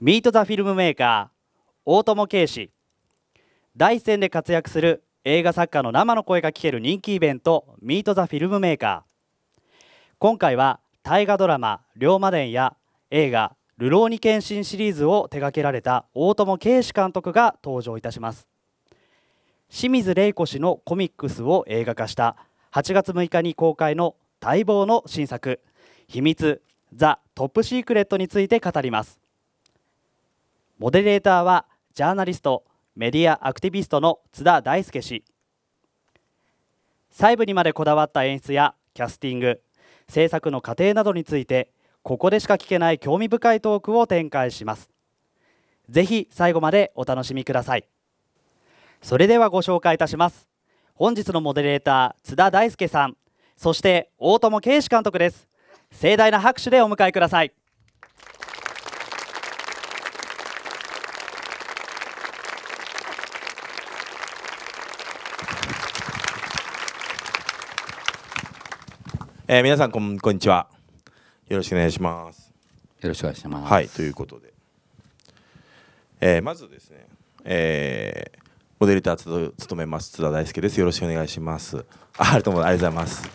ミート・ザ・フィルムメーカー大友圭司。第一線で活躍する映画作家の生の声が聞ける人気イベントミート・ザ・フィルムメーカー。今回は大河ドラマ「龍馬伝」や映画「流浪に献身」シリーズを手掛けられた大友圭司監督が登場いたします。清水玲子氏のコミックスを映画化した8月6日に公開の待望の新作「秘密ザ・トップシークレット」について語ります。モデレーターはジャーナリストメディアアクティビストの津田大輔氏。細部にまでこだわった演出やキャスティング制作の過程などについてここでしか聞けない興味深いトークを展開します。ぜひ最後までお楽しみください。それではご紹介いたします。本日のモデレーター津田大輔さん。そして大友圭司監督です。盛大な拍手でお迎えください。えー、皆さんこんこんにちは。よろしくお願いします。よろしくお願いします。はいということで、えー、まずですね、えー、モデルター務めます津田大輔です。よろしくお願いします。あありがとうございます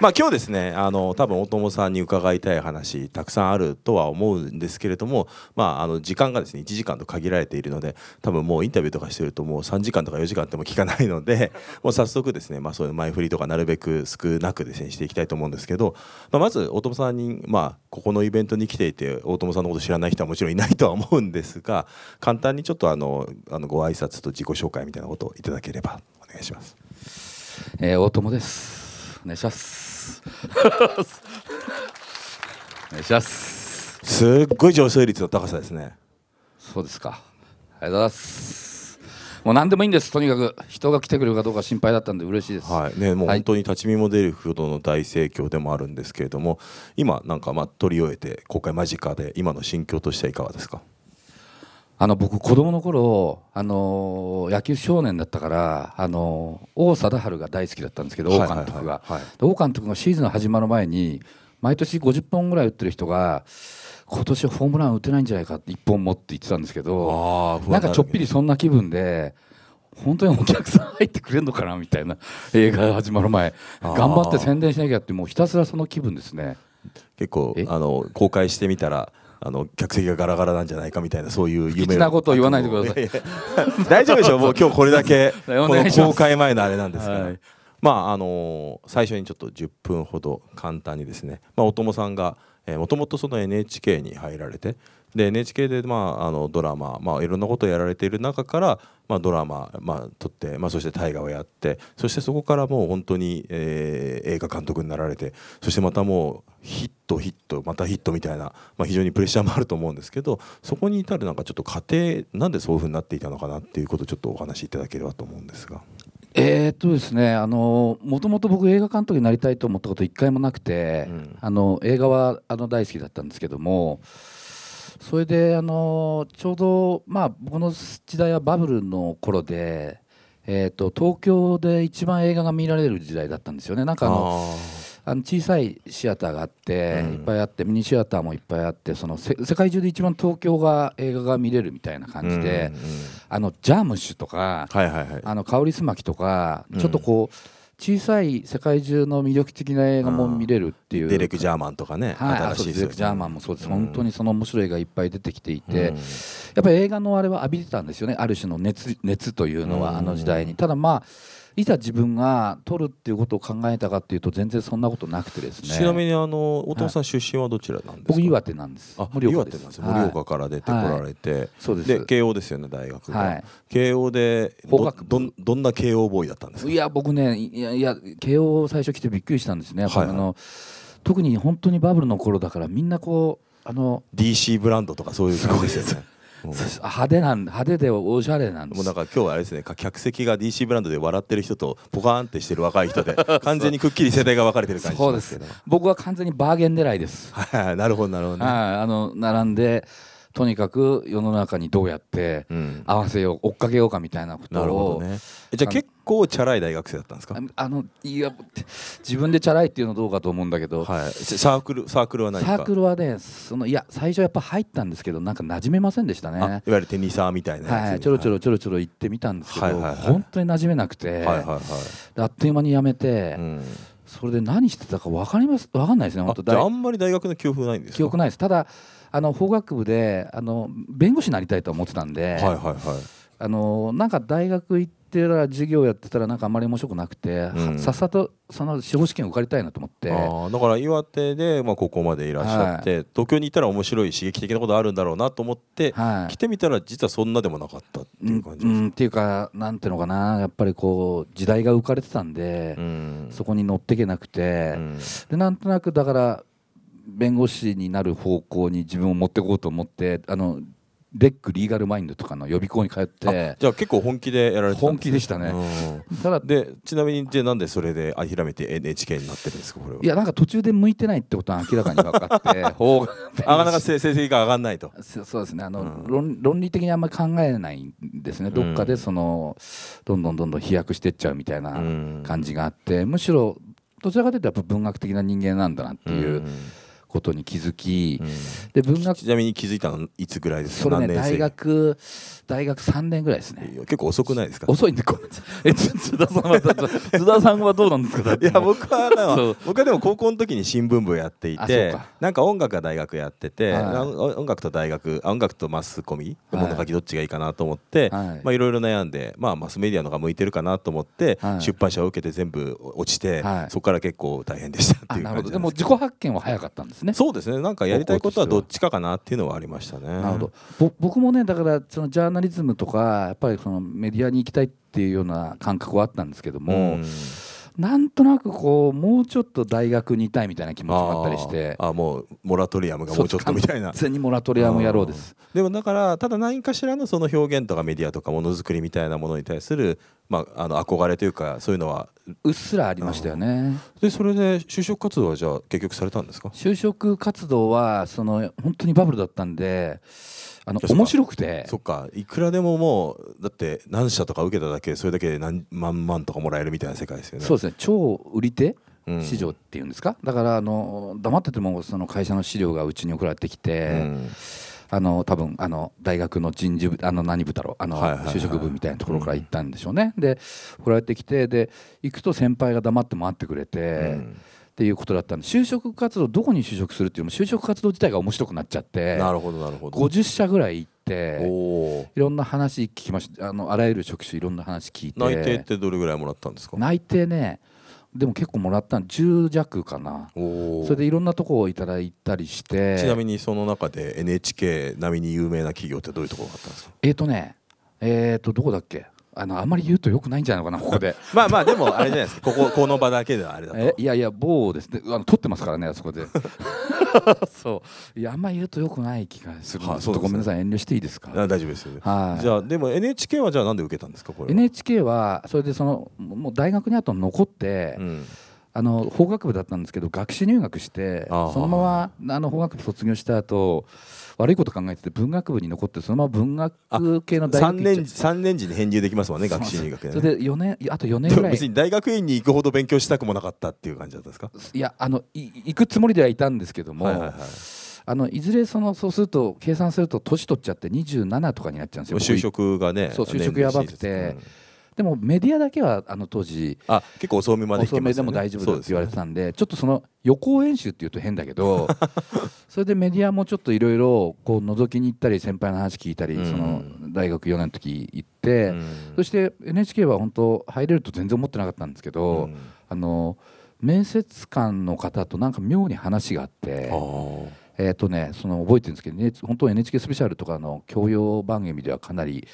まあ今日ですねあの多分大友さんに伺いたい話たくさんあるとは思うんですけれども、まあ、あの時間がですね1時間と限られているので多分もうインタビューとかしてるともう3時間とか4時間っても聞かないので もう早速ですね、まあ、そういう前振りとかなるべく少なくですねしていきたいと思うんですけど、まあ、まず大友さんに、まあ、ここのイベントに来ていて大友さんのこと知らない人はもちろんいないとは思うんですが簡単にちょっとあのあのご挨拶と自己紹介みたいなことをいただければお願いします。えー、大友です。お願いします。お願いします。すっごい上昇率の高さですね。そうですか。ありがとうございます。もう何でもいいんです。とにかく人が来てくれるかどうか心配だったんで嬉しいです。はい。ねもう本当に立ち見も出るほどの大盛況でもあるんですけれども今なんかまあ取り終えて公開間近で今の心境としてはいかがですか？あの僕子供の頃あの野球少年だったからあの王貞治が大好きだったんですけど王監督が、王監督がシーズン始まる前に毎年50本ぐらい打ってる人が今年ホームラン打てないんじゃないかって1本持って言ってたんですけどなんかちょっぴりそんな気分で。本当にお客さん入ってくれるのかなみたいな映画始まる前。頑張って宣伝しなきゃってもうひたすらその気分ですね。結構あの公開してみたらあの客席がガラガラなんじゃないかみたいなそういう夢なことを言わないでください。大丈夫でしょう。もう今日これだけ。この公開前のあれなんですから、はい、まああの最初にちょっと10分ほど簡単にですね、まあ、お友さんがもともとその NHK に入られてで NHK で、まあ、あのドラマ、まあ、いろんなことをやられている中から、まあ、ドラマ、まあ、撮って、まあ、そして大河をやってそしてそこからもう本当に、えー、映画監督になられてそしてまたもうヒットヒットまたヒットみたいな、まあ、非常にプレッシャーもあると思うんですけどそこに至るなんかちょっと過程なんでそういうふうになっていたのかなっていうことをちょっとお話しいただければと思うんですが。えー、っとですねあのもともと僕映画監督になりたいと思ったこと一回もなくて、うん、あの映画はあの大好きだったんですけどもそれであのちょうどまあ僕の時代はバブルの頃で、えー、と東京で一番映画が見られる時代だったんですよね。なんかあのあの小さいシアターがあって、いっぱいあってミニシアターもいっぱいあってその世界中で一番東京が映画が見れるみたいな感じで、あのジャームッシュとか、あの香りすまきとか、ちょっとこう小さい世界中の魅力的な映画も見れるっていう。デレク・ジャーマンとかね、はい、新しいデレク・ジャーマンもそうです、うん、本当にその面白い映画いっぱい出てきていて、うん、やっぱり映画のあれは浴びてたんですよね。ある種の熱熱というのはあの時代に。ただまあいざ自分が取るっていうことを考えたかっていうと全然そんなことなくてですね。ちなみにあのお父さん出身はどちらなんですか、僕岩手なんです。あ盛岡です。盛岡から出てこられて、はい、そうです。で慶応ですよね大学が、はい、慶応でどどどんな慶応ボーイだったんですか？いや僕ねいやいや慶応最初来てびっくりしたんですね、はい、あの特に本当にバブルの頃だからみんなこうあの DC ブランドとかそういう感じですよね派手なん派手でおしゃれなんです。もうなんか今日はあれですね。客席が DC ブランドで笑ってる人とポカーンってしてる若い人で 完全にくっきり世代が分かれてる感じしますけど。僕は完全にバーゲン狙いです。はいなるほどなるほど、ね、あの並んでとにかく世の中にどうやってうん。合わせよう追っかけようかみたいなことをなるほどね。えじゃあ結構チャラい大学生だったんですか？ああのいや自分でチャラいっていうのどうかと思うんだけど、はい。サークルサークルは何か？サークルはねそのいや最初やっぱ入ったんですけどなんか馴染めませんでしたあいわね。ゆるテニサーみたいなはい、ちょろちょろちょろちょろ行ってみたんですけど、はいはいはい。本当に馴染めなくて、はいはいはい。であっという間に辞めて、うん。それで何してたか分かります分かんないですね本当あじゃああ大んまり大学の記憶ないんですか？記憶ないです。ただあの法学部であの弁護士になりたいと思ってたんで、はいはいはい。あのなんか大学行ってたら授業やってたらなんかあんまり面白くなくて、うん。さっさとその司法試験受かりたいなと思って。だから岩手で、まあ、ここまでいらっしゃって、東京に行ったら面白い刺激的なことあるんだろうなと思って、はい。来てみたら実はそんなでもなかったっていう感じですうん、っていうかなんていうのかなやっぱりこう時代が浮かれてたんで、うん。そこに乗っていけなくて、うん。でなんとなくだから弁護士になる方向に自分を持っていこうと思ってあのレックリーガルマインドとかの予備校に通ってじゃあ結構本気でやられてたん本気でしたね。うん。ただでちなみにじゃあなんでそれで諦めて NHK になってるんですかこれは？いやなんか途中で向いてないってことは明らかに分かって なかなか成成績が上がらないと。そそうですね。あの、うん。論論理的にあんまり考えないんですね。どっかでその、どんどんどんどん飛躍していっちゃうみたいなうん。感じがあって、むしろどちらかというとやっぱ文学的な人間なんだなっていうことに気づき、うん。で文学ちなみに気づいたのいつぐらいですか？それね何年生？大学大学3年ぐらいですね。結構遅くないですか？遅いんでごめんえつ津田さんは津田さんはどうなんですか？いや僕は僕はでも高校の時に新聞部やっていあてなんか音楽が大学やってて、はい。あ音楽と大学あ音楽とマスコミはい物書きどっちがいいかなと思って、はい。まあいろいろ悩んで、まあ、マスメディアの方が向いてるかなと思って、はい。出版社を受けて全部落ちて、はい。そこから結構大変でしたってあいう感じなんです自己発見は早かったんですね。そうですね。なんかやりたいことはどっちかかなっていうのはありましたね。なるほど。ぼ僕もねだからそのジャーナリズムとかやっぱりそのメディアに行きたいっていうような感覚はあったんですけども、うん。なんとなくこうもうちょっと大学にいたいみたいな気持ちもあったりしてあもうモラトリアムがもうちょっとみたいな。完全にモラトリアム野郎です。でもだからただ何かしらのその表現とかメディアとかものづくりみたいなものに対する、まあ、あの憧れというかそういうのはうっすらありましたよね。でそれで就職活動はじゃあ結局されたんですか？就職活動はその本当にバブルだったんであの面白くて。そっか。いくらでももうだって何社とか受けただけでそれだけで何万万とかもらえるみたいな世界ですよね。そうですね。超売り手うん。市場っていうんですか、だからあの黙っててもその会社の資料がうちに送られてきて、うん。あの多分あの大学の人事部あの何部だろうあの就職部みたいなところから行ったんでしょうね、で送られてきてで行くと先輩が黙って待ってくれて、うんっていうことだったんで就職活動どこに就職するっていうのも就職活動自体が面白くなっちゃってなるほどなるほど。50社ぐらい行っておおいろんな話聞きました。あのあらゆる職種いろんな話聞いて。内定ってどれぐらいもらったんですか？内定ねでも結構もらったの10弱かな。おおそれでいろんなとこをいただいたりして。ちなみにその中で NHK 並みに有名な企業ってどういうところがあったんですか？えっ、ー、とねえっ、ー、とどこだっけ？あのあんまり言うとよくないんじゃないのかなここで。まあまあでもあれじゃないですか。こここの場だけではあれだと。えいやいや某ですね。あの撮ってますからねあそこで。そう。いやあんまり言うとよくない気がするんではいちょっとごめんなそさい。遠慮していいですか？あ大丈夫ですはい。じゃあでも NHK はじゃあなんで受けたんですかこれは？NHK はそれでそのもう大学にあと残って、うん。あの法学部だったんですけど学士入学してそのままあの法学部卒業した後悪いこと考えてて文学部に残ってそのまま文学系の大3年学行っちゃ三年時に返入できますもんね学士入学でねそれで4年あと4年でぐらい。も別に大学院に行くほど勉強したくもなかったっていう感じだったんですか？いやあのい行くつもりではいたんですけども、はいはいはい。あのいずれそのそうすると計算すると年取っちゃって27とかになっちゃうんですよ就職がねそう就職やばくて。年齢でもメディアだけはあの当時うんあ結構遅めまで行遅めでも大丈夫だって言われてたんでちょっとその予行演習っていうと変だけど それでメディアもちょっといろいろこう覗きに行ったり先輩の話聞いたり、うん。その大学4年の時行って、うん。そして NHK は本当入れると全然思ってなかったんですけど、うん。あの面接官の方となんか妙に話があってあ。ーえーとね、その覚えてるんですけど、ね、本当 NHK スペシャルとかの教養番組ではかなり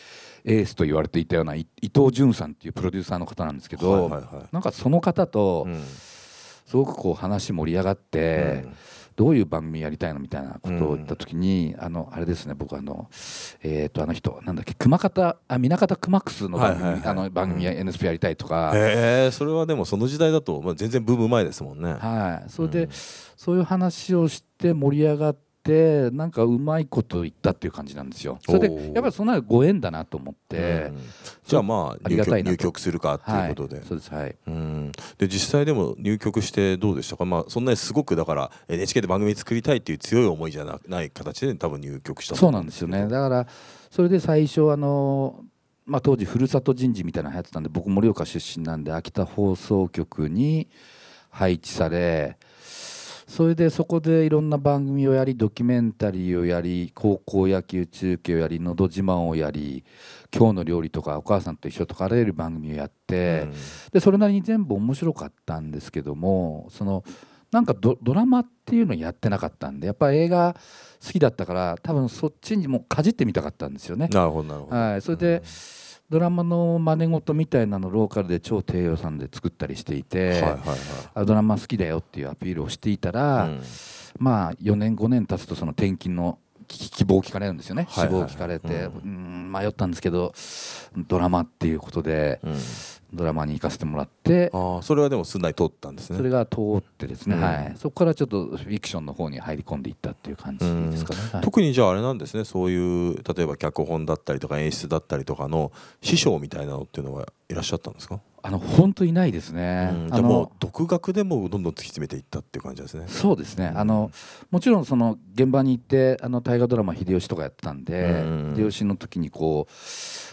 エースと言われていたようない伊藤潤さんっていうプロデューサーの方なんですけど、はいはいはい。なんかその方とうん。すごくこう話盛り上がって、どういう番組やりたいのみたいなことを言った時に、あのあれですね僕あのえっ、とあの人なんだっけ熊方あ南方熊楠の番組、はいはいはい。あの番組や NSP やりたいとか、へえそれはでもその時代だと、まあ、全然ブーム前ですもんね。はい、それで、うん。そういう話をして盛り上がってなんかうまいこと言ったっていう感じなんですよ。それでやっぱりそんなご縁だなと思って、うん、じゃあまあ入局入局するかっていうことで、はい、そうですはい。うん。で実際でも入局してどうでしたか？まあそんなにすごくだから NHK で番組作りたいっていう強い思いじゃない形で多分入局したそうなんですよね。だからそれで最初あのまあ、当時ふるさと人事みたいなの流行ってたんで僕盛岡出身なんで秋田放送局に配置されそれでそこでいろんな番組をやりドキュメンタリーをやり高校野球中継をやり「のど自慢」をやり「今日の料理」とか「お母さんと一緒」とかあらゆる番組をやって、うん、でそれなりに全部面白かったんですけどもそのなんかドラマっていうのをやってなかったんでやっぱ映画好きだったから多分そっちにもかじってみたかったんですよね。なるほどなるほど、はい、それで、うんドラマの真似事みたいなのローカルで超低予算で作ったりしていて、はドラマ好きだよっていうアピールをしていたら、うん、まあ4年5年経つとその転勤の希望を聞かれるんですよね、志望を聞かれて、うん、迷ったんですけどドラマっていうことで、うん、ドラマに行かせてもらってあそれはでもすんなり通ったんですね。それが通ってですね、うん、はい、そこからちょっとフィクションの方に入り込んでいったっていう感じですかね、はい、特にじゃああれなんですね。そういう例えば脚本だったりとか演出だったりとかの師匠みたいなのっていうのはいらっしゃったんですか？あの本当いないですね。うん、じゃもう独学でもどんどん突き詰めていったっていう感じですね。そうですね。あのもちろんその現場に行ってあの大河ドラマ秀吉とかやってたんで、秀吉の時にこう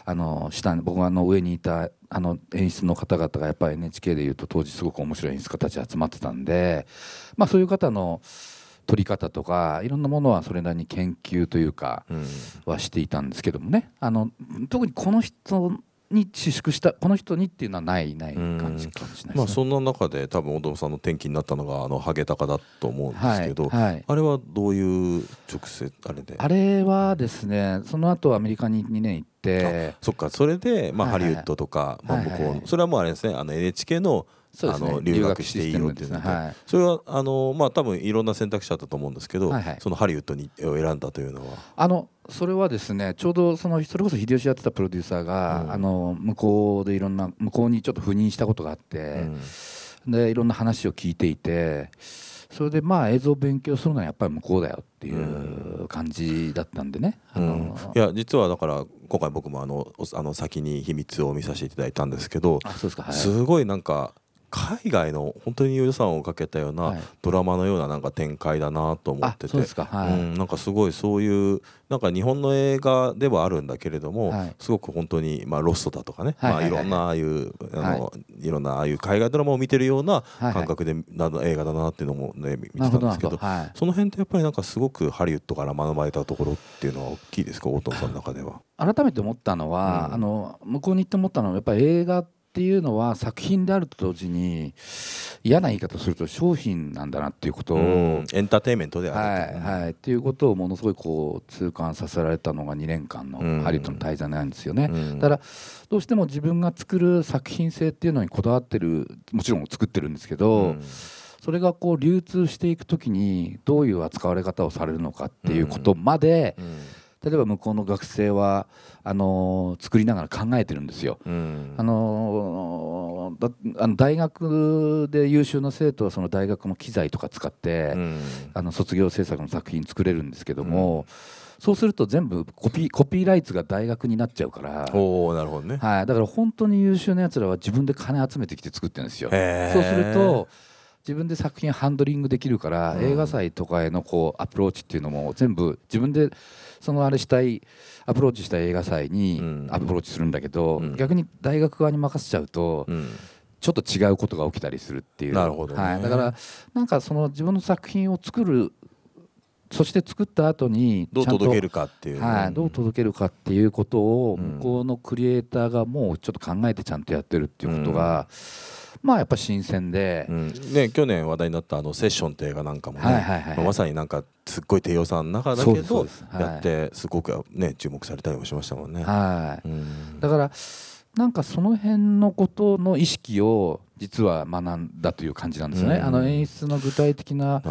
あの下僕はあの上にいたあの演出の方々がやっぱり NHK でいうと当時すごく面白い演出家たち集まってたんで、まあそういう方の撮り方とかいろんなものはそれなりに研究というかはしていたんですけどもねあの特にこの人に自粛したこの人にっていうのはないない感じかもしれない、ね、まあそんな中で多分大友さんの転機になったのがあのハゲタカだと思うんですけど、はいはい、あれはどういう直接あれで？あれはですねその後アメリカに2年行ってそっか。それでまあハリウッドとか、まあ向こうそれはもうあれですねあの NHK のあの留学していいよっていうので、はい、それはあのまあ多分いろんな選択肢あったと思うんですけど、はいはい、そのハリウッドにを選んだというのは？あのそれはですねちょうどそのそれこそ秀吉やってたプロデューサーが、うん、あの向こうでいろんな向こうにちょっと赴任したことがあって、うん、でいろんな話を聞いていてそれでまあ映像を勉強するのはやっぱり向こうだよっていう感じだったんでね、うん、いや実はだから今回僕もあのあの先に秘密を見させていただいたんですけどすごいなんか海外の本当に予算をかけたようなドラマのようななんか展開だなと思ってて、はい、うん、なんかすごいそういうなんか日本の映画ではあるんだけれども、はい、すごく本当にまあロストだとかね、まあいろんなああいうあの、い、ろんなああいう海外ドラマを見てるような感覚でなの映画だなっていうのもね見てたんですけど、その辺ってやっぱりなんかすごくハリウッドから学ばれたところっていうのは大きいですか大友さんの中では。改めて思ったのは、うん、あの向こうに行って思ったのはやっぱり映画っていうのは作品であると同時に嫌な言い方すると商品なんだなっていうことをエンターテインメントであるはい、はい、っていうことをものすごいこう痛感させられたのが2年間のハリウッドの滞在なんですよね。だからどうしても自分が作る作品性っていうのにこだわってるもちろん作ってるんですけど。それがこう流通していくときにどういう扱われ方をされるのかっていうことまで、うんうん例えば向こうの学生はあの作りながら考えてるんですよ。うん、あのあの大学で優秀な生徒はその大学の機材とか使って、うん、あの卒業制作の作品作れるんですけども。うんそうすると全部 copy copyrights が大学になっちゃうからおなるほどね、はい、だから本当に優秀なやつらは自分で金集めてきて作ってるんですよ。そうすると自分で作品ハンドリングできるから、うん、映画祭とかへのこうアプローチっていうのも全部自分でそのあれしたいアプローチした映画祭にアプローチするんだけど、うん、逆に大学側に任せちゃうと、うん、ちょっと違うことが起きたりするっていう。なるほど、ね、はい、だからなんかその自分の作品を作るそして作った後にどう届けるかっていう、はい、どう届けるかっていうことを向こうのクリエイターがもうちょっと考えてちゃんとやってるっていうことが、まあやっぱ新鮮で、うん、ね、去年話題になったあの「セッション」って映画なんかもね、はいはいはい、まさになんかすっごい低予算の中だけどやってすごくね注目されたりもしましたもんね。はい、うん、だからなんかその辺のことの意識を実は学んだという感じなんですね、うん、あの演出の具体的な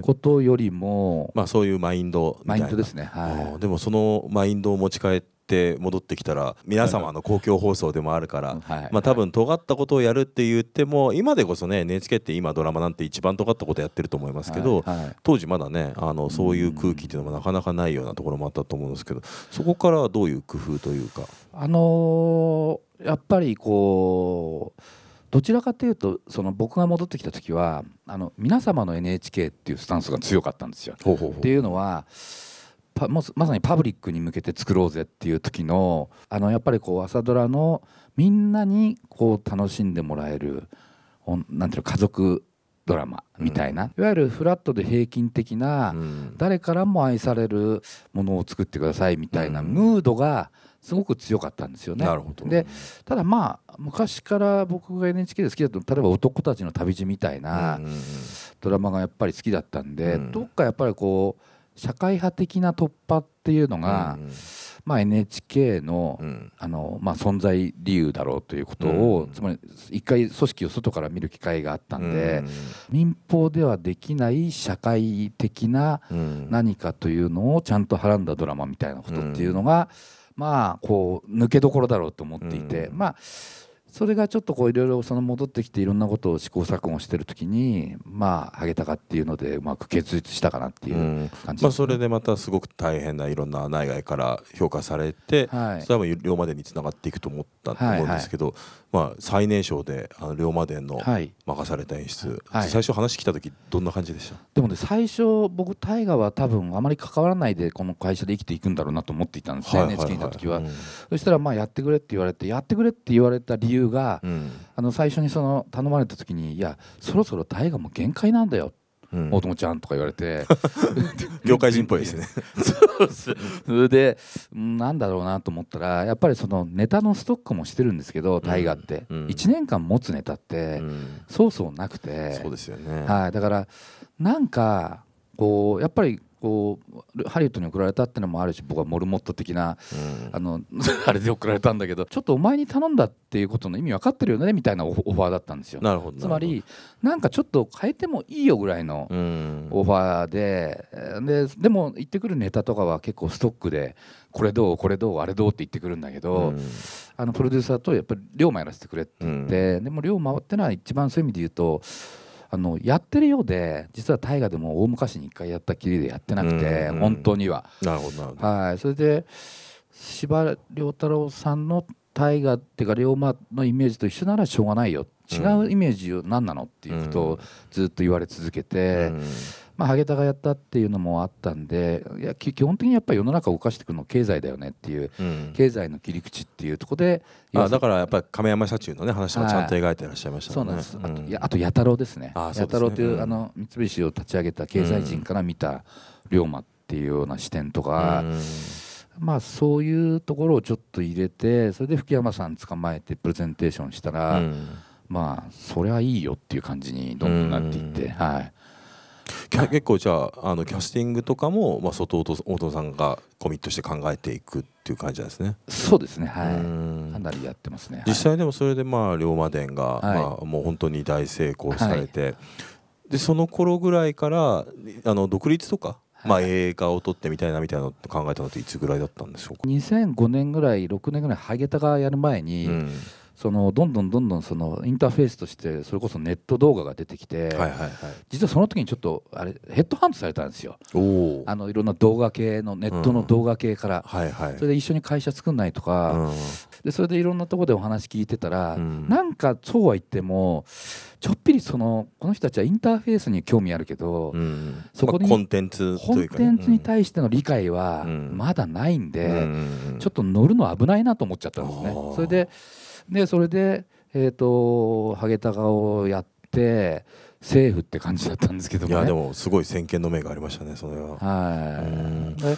ことよりも、まあ、そういうマインドマインドですね、はい、でもそのマインドを持ち帰ってって戻ってきたら皆様の公共放送でもあるから、はいまあ多分尖ったことをやるって言っても今でこそね NHK って今ドラマなんて一番尖ったことやってると思いますけど、当時まだねあのそういう空気っていうのもなかなかないようなところもあったと思うんですけどそこからはどういう工夫というか？あのーやっぱりこうどちらかというとその僕が戻ってきた時はあの皆様の NHK っていうスタンスが強かったんですよ。ほうほうほうっていうのはまさにパブリックに向けて作ろうぜっていう時のあのやっぱりこう朝ドラのみんなにこう楽しんでもらえるおなんていうの家族ドラマみたいな、いわゆるフラットで平均的な、うん。誰からも愛されるものを作ってくださいみたいなうん。ムードがすごく強かったんですよね。なるほど。でただまあ昔から僕が NHK で好きだと例えば「男たちの旅路」みたいなうんうんうん。ドラマがやっぱり好きだったんで、うん。どっかやっぱりこう社会派的な突破っていうのが、うんまあ、NHK の,、うん。あのまあ、存在理由だろうということを、うん。つまり一回組織を外から見る機会があったんで、うん。民放ではできない社会的なうん。何かというのをちゃんとはらんだドラマみたいなことっていうのが、まあこう抜けどころだろうと思っていて、うん。まあそれがちょっとこういろいろその戻ってきていろんなことを試行錯誤してる時にまあハゲタカっていうのでうまく結実したかなっていううん。感じ。まあ、それでまたすごく大変ないろんな内外から評価されて、はい。それはもう龍馬伝につながっていくと思ったと思うんですけど、まあ、最年少であの龍馬伝のはい。任された演出、はい。最初話来た時どんな感じでした？でもね最初僕大河は多分あまり関わらないでこの会社で生きていくんだろうなと思っていたんですね、NHK にいた時は、うん。そしたらまあやってくれって言われてやってくれって言われた理由が、うんあの最初にその頼まれた時に「いやそろそろ大河も限界なんだよ」うん大友ちゃんとか言われて。業界人っぽいですね。そうです。それでうんなんだろうなと思ったらやっぱりそのネタのストックもしてるんですけど大河って、うん。1年間持つネタってうん。そうそうなくて、そうですよね。はい、だからなんかこうやっぱりこうハリウッドに送られたってのもあるし僕はモルモット的なうん。あの あれで送られたんだけどちょっとお前に頼んだっていうことの意味分かってるよねみたいなオファーだったんですよ。なるほどつまりなんかちょっと変えてもいいよぐらいのうん。オファーでえーででも言ってくるネタとかは結構ストックでこれどうこれどうあれどうって言ってくるんだけど、うん。あのプロデューサーとやっぱり龍馬やらせてくれって言って、でも龍馬ってのは一番そういう意味で言うとあのやってるようで実は大河でも大昔に一回やったきりでやってなくて、うん本当には。なるほど。はい、それで司馬遼太郎さんの大河っていうか龍馬のイメージと一緒ならしょうがないよ。違うイメージを何なのっていうことをずっと言われ続けて、うんまあ、ハゲタがやったっていうのもあったんでいやき基本的にやっぱり世の中を動かしていくの経済だよねっていううん。経済の切り口っていうところであだからやっぱり亀山社中のね話もちゃんと描いてらっしゃいましたもね。そうなんです、あとうん。いやあと弥太郎ですね。弥太郎という、うん。あの三菱を立ち上げた経済人から見た龍馬っていうような視点とか、うん。まあそういうところをちょっと入れてそれで福山さん捕まえてプレゼンテーションしたら、うん。まあそりゃいいよっていう感じにどんどんなっていって、うん。はい 結構じゃああのキャスティングとかも、まあ、外大戸大戸さんがコミットして考えていくっていう感じなんですね。そうですねはい、うん。かなりやってますね実際でもそれでまあ龍馬伝が、はい。まあ、もう本当に大成功されて、でその頃ぐらいからあの独立とか、まあ、映画を撮ってみたいなみたいなのって考えたのっていつぐらいだったんでしょうか、2005年ぐらい6年ぐらいハゲタがやる前に、うんそのどんどんどんどんそのインターフェースとしてそれこそネット動画が出てきて、はいはいはい。実はその時にちょっとあれヘッドハントされたんですよ。あのいろんな動画系のネットの動画系から、はいはい。それで一緒に会社作んないとか、うん。でそれでいろんなところでお話聞いてたら、うん。なんかそうは言ってもちょっぴりそのこの人たちはインターフェースに興味あるけど、うん。そこにまあコンテンツとコンいうかね、テンツに対しての理解はうん。まだないんで、うんちょっと乗るの危ないなと思っちゃったんですね。それででそれで、えー、とハゲタカをやってセーフって感じだったんですけども、ね、いやでもすごい先見の目がありましたねそれは。はうん。いで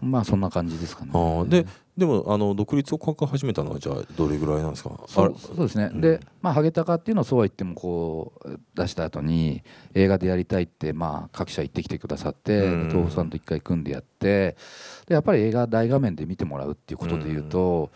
まあそんな感じですかね。ででもあの独立を書き始めたのはじゃあどれぐらいなんですか？あそうですね、うん。で、まあ、ハゲタカっていうのはそうは言ってもこう出した後に映画でやりたいって、まあ、各社言ってきてくださって、うん。東宝さんと一回組んでやってでやっぱり映画大画面で見てもらうっていうことでいうと、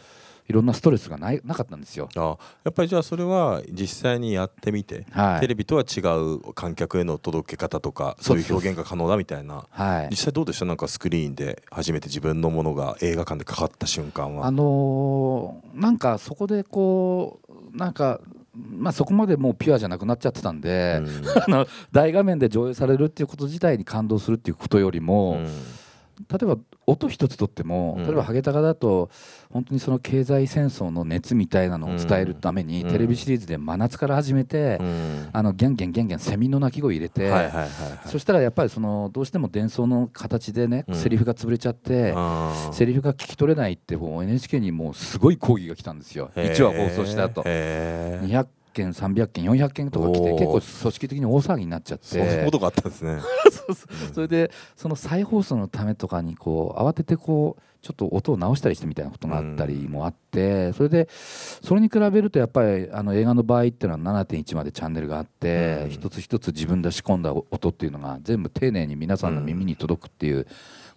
いろんなストレスがないなかったんですよ。あやっぱりじゃあそれは実際にやってみて、はい。テレビとは違う観客への届け方とかそういう表現が可能だみたいな。はい。実際どうでした？なんかスクリーンで初めて自分のものが映画館でかかった瞬間は。あのーなんかそこでこうなんかまあそこまでもうピュアじゃなくなっちゃってたんで、あの大画面で上映されるっていうこと自体に感動するっていうことよりうも、ん。例えば音一つとっても、うん。例えばハゲタカだと本当にその経済戦争の熱みたいなのを伝えるために、うん。テレビシリーズで真夏から始めて、うん。あのギャンギャンギャンギャンセミの鳴き声入れて、そしたらやっぱりそのどうしても伝送の形でね、うん。セリフが潰れちゃって。セリフが聞き取れないってもう NHK にもうすごい抗議が来たんですよ。へー。1話放送した後。へー。200件300件400件とか来て結構組織的に大騒ぎになっちゃって。そういうことがあったんですね。それでその再放送のためとかにこう慌ててこうちょっと音を直したりしてみたいなことがあったりもあってそれでそれに比べるとやっぱりあの映画の場合っていうのは7.1までチャンネルがあってうん。一つ一つ自分で仕込んだ音っていうのが全部丁寧に皆さんの耳に届くっていう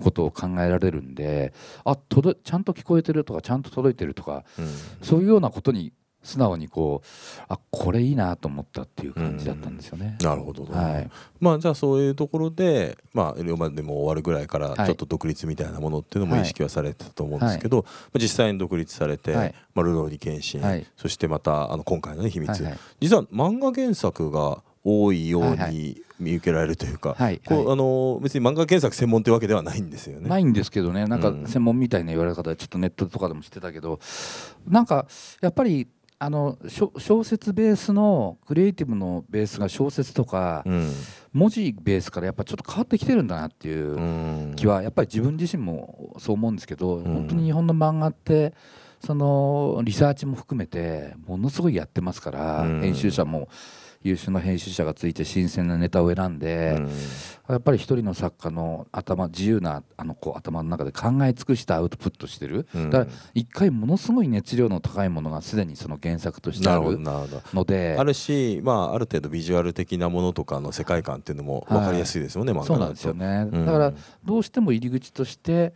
ことを考えられるんであ届ちゃんと聞こえてるとかちゃんと届いてるとかうんそういうようなことに素直にこうあこれいいなと思ったっていう感じだったんですよね。なるほど。ね、はい。まあじゃあそういうところでまあ龍馬でも終わるぐらいからはい。ちょっと独立みたいなものっていうのもはい。意識はされてたと思うんですけど、まあ実際に独立されて、はい。まあ、ルローニケンシン、はい。そしてまたあの今回の、ね、秘密、はいはい。実は漫画原作が多いようはいはい。に見受けられるというか、はい。こうはいあの別に漫画原作専門というわけではないんですよね。ないんですけどね。なんかうん。専門みたいな言われ方でちょっとネットとかでもしてたけどなんかやっぱりあの小小説ベースのクリエイティブのベースが小説とかうん。文字ベースからやっぱちょっと変わってきてるんだなっていううん。気はやっぱり自分自身もそう思うんですけどん。本当に日本の漫画ってそのリサーチも含めてものすごいやってますからうん。編集者も優秀な編集者がついて新鮮なネタを選んで、うん。やっぱり一人の作家の頭自由なあのこう頭の中で考え尽くしてアウトプットしてる、うん。だから一回ものすごい熱量の高いものがすでにその原作としてなるほどあるのであるし、まあ、ある程度ビジュアル的なものとかの世界観っていうのも分かりやすいですよね、漫画だと。そうなんですよね、うん。だからどうしても入り口として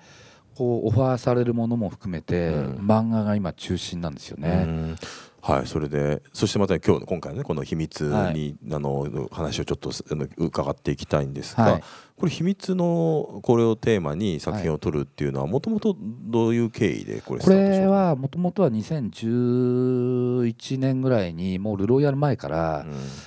こうオファーされるものも含めて、うん。漫画が今中心なんですよね。うんはいそれでそしてまた今日の今回のねこの秘密に、はい。あの話をちょっとあの伺っていきたいんですが、はい。これ秘密のこれをテーマに作品を撮るっていうのはもともとどういう経緯でこれスこれはもともとは2011年ぐらいにもうルローやる前から、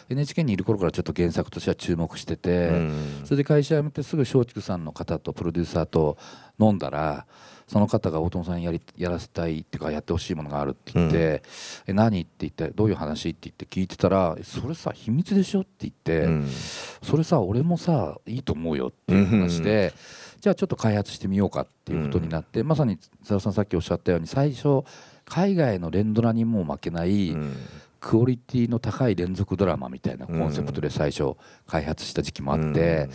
NHK にいる頃からちょっと原作としては注目してて、うん。それで会社辞めてすぐ松竹さんの方とプロデューサーと飲んだらその方が大友さんやりやらせたいっていうかやってほしいものがあるって言って「え何?」って言って「どういう話?」って言って聞いてたら「えそれさ秘密でしょ?」って言って、うんそれさ俺もさいいと思うよっていう話で、じゃあちょっと開発してみようかっていうことになって、まさに津田さんさっきおっしゃったように最初海外の連ドラにも負けない、うんクオリティの高い連続ドラマみたいなコンセプトで最初開発した時期もあって、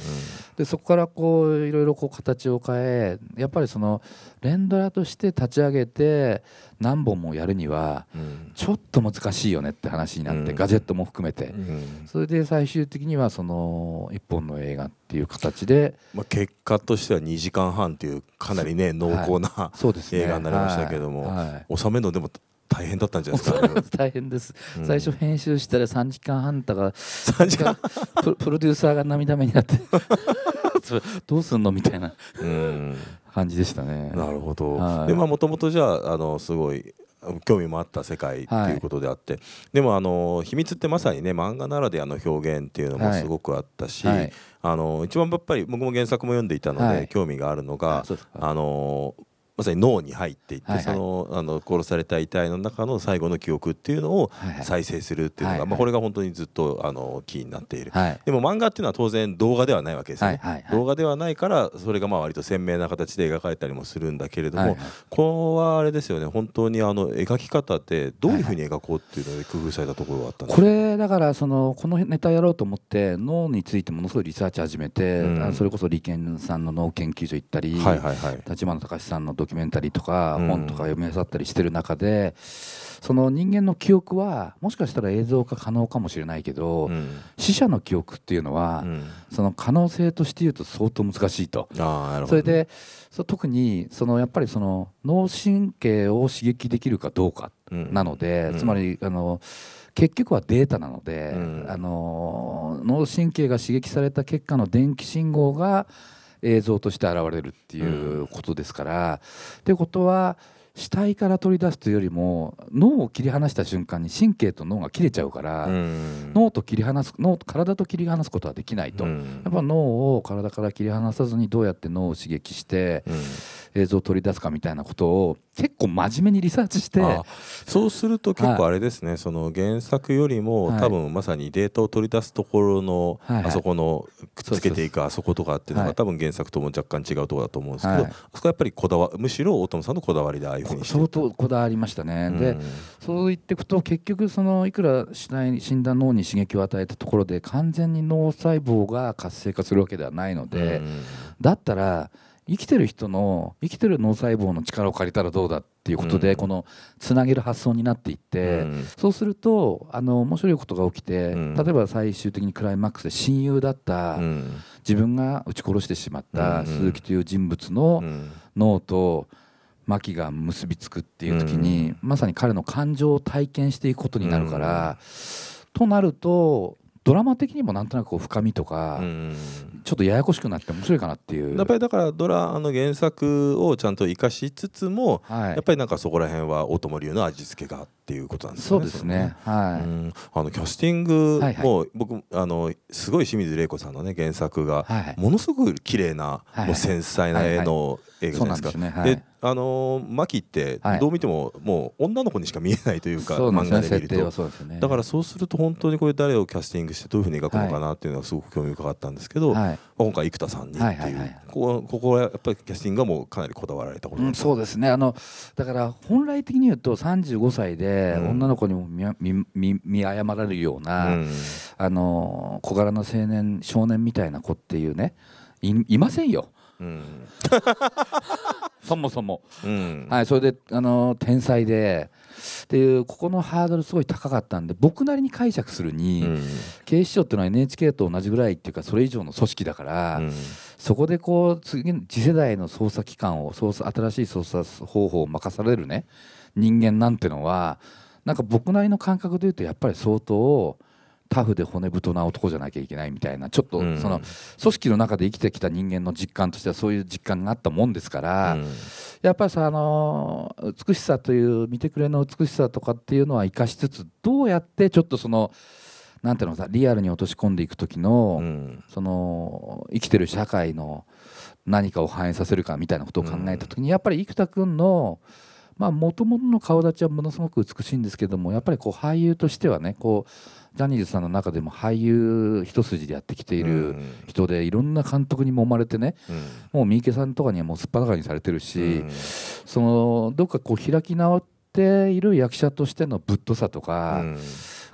でそこからこういろいろこう形を変えやっぱりその連ドラとして立ち上げて何本もやるにはうん。ちょっと難しいよねって話になって、うん。ガジェットも含めて、うん。それで最終的にはその一本の映画っていう形でまあ、結果としては2時間半っていうかなりね濃厚な、映画になりましたけども収めるのでも大変だったんじゃないですか、ね、大変です、うん。最初編集したら3時間半とか3時間。ププロデューサーが涙目になって それどうすんのみたいなうん。感じでしたね。なるほど、はい。でまあもともとじゃああのすごい興味もあった世界っていうことであって、でもあの秘密ってまさにね漫画ならではの表現っていうのもすごくあったし、はい。あの一番やっぱり僕も原作も読んでいたので、はい。興味があるのがあのまさに脳に入っていって、はいはい。そのあの殺された遺体の中の最後の記憶っていうのをはいはい。再生するっていうのが、はいはい。まあ、これが本当にずっとあのキーになっている。はい。でも漫画っていうのは当然動画ではないわけですよね、はいはいはい。動画ではないからそれがまあ割と鮮明な形で描かれたりもするんだけれども、はいはい。これはあれですよね。本当にあの描き方ってどういうふうに描こうっていうので工夫されたところがあったんですこかれだからそのこのネタやろうと思って脳についてものすごいリサーチ始めて、うん。あそれこそ理研さんの脳研究所行ったり、はいはいはい。立花隆さんのドキュメンタリーとか本とか読み漁ったりしてる中で、その人間の記憶はもしかしたら映像化可能かもしれないけど、死者の記憶っていうのは、その可能性として言うと相当難しいと。それでそ特にそのやっぱりその脳神経を刺激できるかどうかなので、つまりあの結局はデータなので、あの脳神経が刺激された結果の電気信号が映像として現れるっていうことですから。と、うん、いうことは死体から取り出すというよりも脳を切り離した瞬間に神経と脳が切れちゃうから、うん、脳と切り離す脳と体と切り離すことはできないと、うん、やっぱ脳を体から切り離さずにどうやって脳を刺激して、映像を取り出すかみたいなことを結構真面目にリサーチしてそうすると結構あれですね、はい、その原作よりも、はい、多分まさにデータを取り出すところの、はい。はい、あそこのくっつけていくあそことかっていうのが、多分原作とも若干違うところだと思うんですけど、あそこはやっぱりこだわむしろ大友さんのこだわりでああいうふうに相当こだわりましたね、うん、でそう言っていくと結局そのいくら死体死んだ脳に刺激を与えたところで完全に脳細胞が活性化するわけではないので、うん、だったら生きてる人の生きてる脳細胞の力を借りたらどうだっていうことで、うん、このつなげる発想になっていって、うん、そうするとあの面白いことが起きて、うん、例えば最終的にクライマックスで親友だった、自分が撃ち殺してしまった鈴木という人物の脳と牧が結びつくっていう時に、まさに彼の感情を体験していくことになるから、となるとドラマ的にもなんとなく深みとか、ちょっとややこしくなって面白いかなっていう。やっぱりだからドラあの原作をちゃんと生かしつつも、はい、やっぱりなんかそこら辺は大友流の味付けがっていうことなんですね。そうですね。はい。あのキャスティングも僕あのすごい清水玲子さんのね原作がものすごく綺麗なもう繊細な絵の映画ないですか。であのマキってどう見てももう女の子にしか見えないというか、漫画で見ると、だからそうすると本当にこれ誰をキャスティングしてどういうふうに描くのかなっていうのはすごく興味深かったんですけど、今回生田さんにっていう、ここここはやっぱりキャスティングがもうかなりこだわられたこと、うん、そうですね。あのだから本来的に言うと35歳で女の子にも見見見誤られるような、うん、あの小柄な青年少年みたいな子っていうねいいませんよ。うん、そもそも、うん、はい、それであの天才で。っていうここのハードルすごい高かったんで僕なりに解釈するに、うん、警視庁っていうのは NHK と同じぐらいっていうかそれ以上の組織だから、うん、そこでこう次次世代の捜査機関を捜査新しい捜査方法を任されるね人間なんてのはなんか僕なりの感覚で言うとやっぱり相当タフで骨太な男じゃなきゃいけないみたいなちょっとその組織の中で生きてきた人間の実感としてはそういう実感があったもんですから、やっぱりさあの美しさという見てくれの美しさとかっていうのは生かしつつどうやってちょっとそのなんていうのさリアルに落とし込んでいく時の、その生きてる社会の何かを反映させるかみたいなことを考えた時に、やっぱり生田君のまあもともとの顔立ちはものすごく美しいんですけどもやっぱりこう俳優としてはねこうジャニーズさんの中でも俳優一筋でやってきている人でいろんな監督にもまれてね、もう三池さんとかにはもうすっぱだかにされてるし、そのどっかこう開き直っている役者としてのぶっとさとか、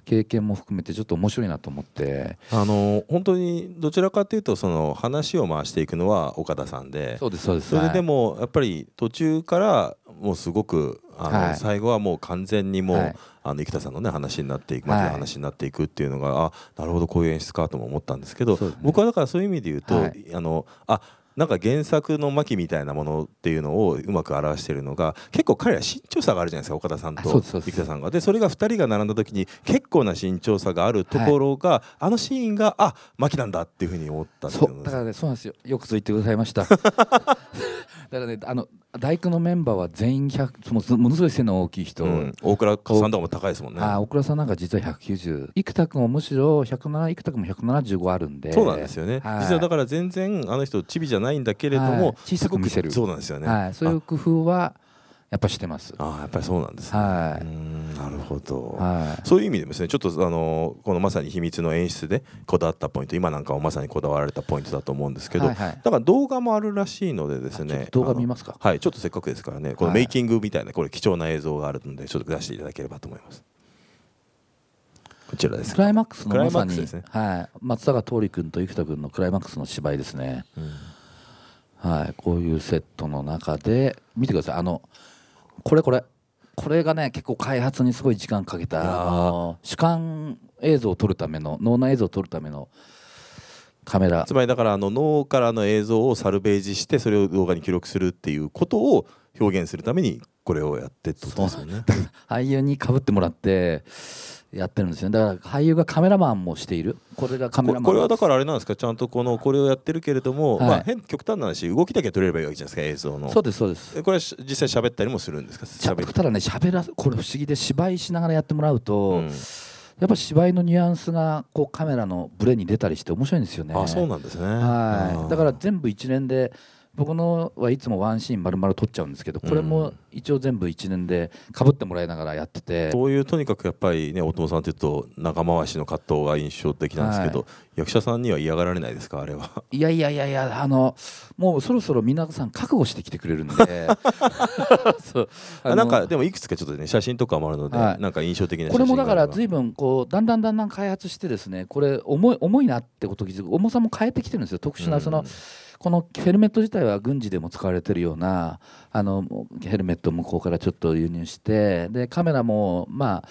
経験も含めてちょっと面白いなと思って。あの本当にどちらかというとその話を回していくのは岡田さんで。そうですそうです。それでもやっぱり途中からもうすごくあの、最後はもう完全にもう、あの生田さんのね話になっていくまで話になっていくっていうのが、あなるほどこういう演出かとも思ったんですけど僕はだからそういう意味で言うと、あのあなんか原作の牧みたいなものっていうのをうまく表しているのが結構彼ら身長差があるじゃないですか岡田さんと生田さんが。でそれが2人が並んだ時に結構な身長差があるところが、はい、あのシーンがあ牧なんだっていうふうに思ったそうだからねそうなんですよ。よくぞ言ってくださいましただからねあの大工のメンバーは全員100もものすごい背の大きい人、うん、大倉さんとかも高いですもんね。あ大倉さんなんか実は190生田君もむしろ107生田君も175あるんで。そうなんですよね、はい、実はだから全然あの人チビじゃないんだけれども、はい、小さく見せる。そうなんですよね、はい、そういう工夫はやっぱしてます。あやっぱりそうなんです、ね、はい。なるほど、はい、そういう意味でもですねちょっとあのこのまさに秘密の演出でこだわったポイント今なんかもまさにこだわられたポイントだと思うんですけど、はいはい、だから動画もあるらしいのでですね動画見ますか？はいちょっとせっかくですからねこのメイキングみたいなこれ貴重な映像があるのでちょっと出していただければと思います。こちらですクライマックスのまさに、ね、はい、松坂桃李君と生田君のクライマックスの芝居ですね、うん。はい、こういうセットの中で見てください。あのこれこれ。これがね結構開発にすごい時間かけた主観映像を撮るための脳内映像を撮るためのカメラ。つまりだからあの脳からの映像をサルベージしてそれを動画に記録するっていうことを表現するためにこれをやってってことですよね。俳優にかぶってもらってやってるんですよね。だから俳優がカメラマンもしている。これがカメラマン。これはだからあれなんですか？ちゃんとこのこれをやってるけれども、はい。まあ変極端な話動きだけ撮れればいいわけじゃないですか映像の。そうですそうです。これはし実際喋ったりもするんですか？しゃ喋りただね喋らこれ不思議で芝居しながらやってもらうと、うん。やっぱ芝居のニュアンスがこうカメラのブレに出たりして面白いんですよね。あそうなんですね。はい、だから全部一連で僕のはいつもワンシーン丸々撮っちゃうんですけどこれも一応全部一連でかぶってもらいながらやってて。そういうとにかくやっぱりね大友さんというと長回しの葛藤が印象的なんですけど、は役者さんには嫌がられないですかあれは？いやいやいやいやあのもうそろそろ皆さん覚悟してきてくれるんで。そう。あのなんかでもいくつかちょっとね写真とかもあるので、はい。なんか印象的な写これもだから随分こうだんだんだんだん開発してですねこれ重い重いなってこと気づく。重さも変えてきてるんですよ。特殊なその、うんこのヘルメット自体は軍事でも使われているようなあのヘルメットを向こうからちょっと輸入してでカメラもま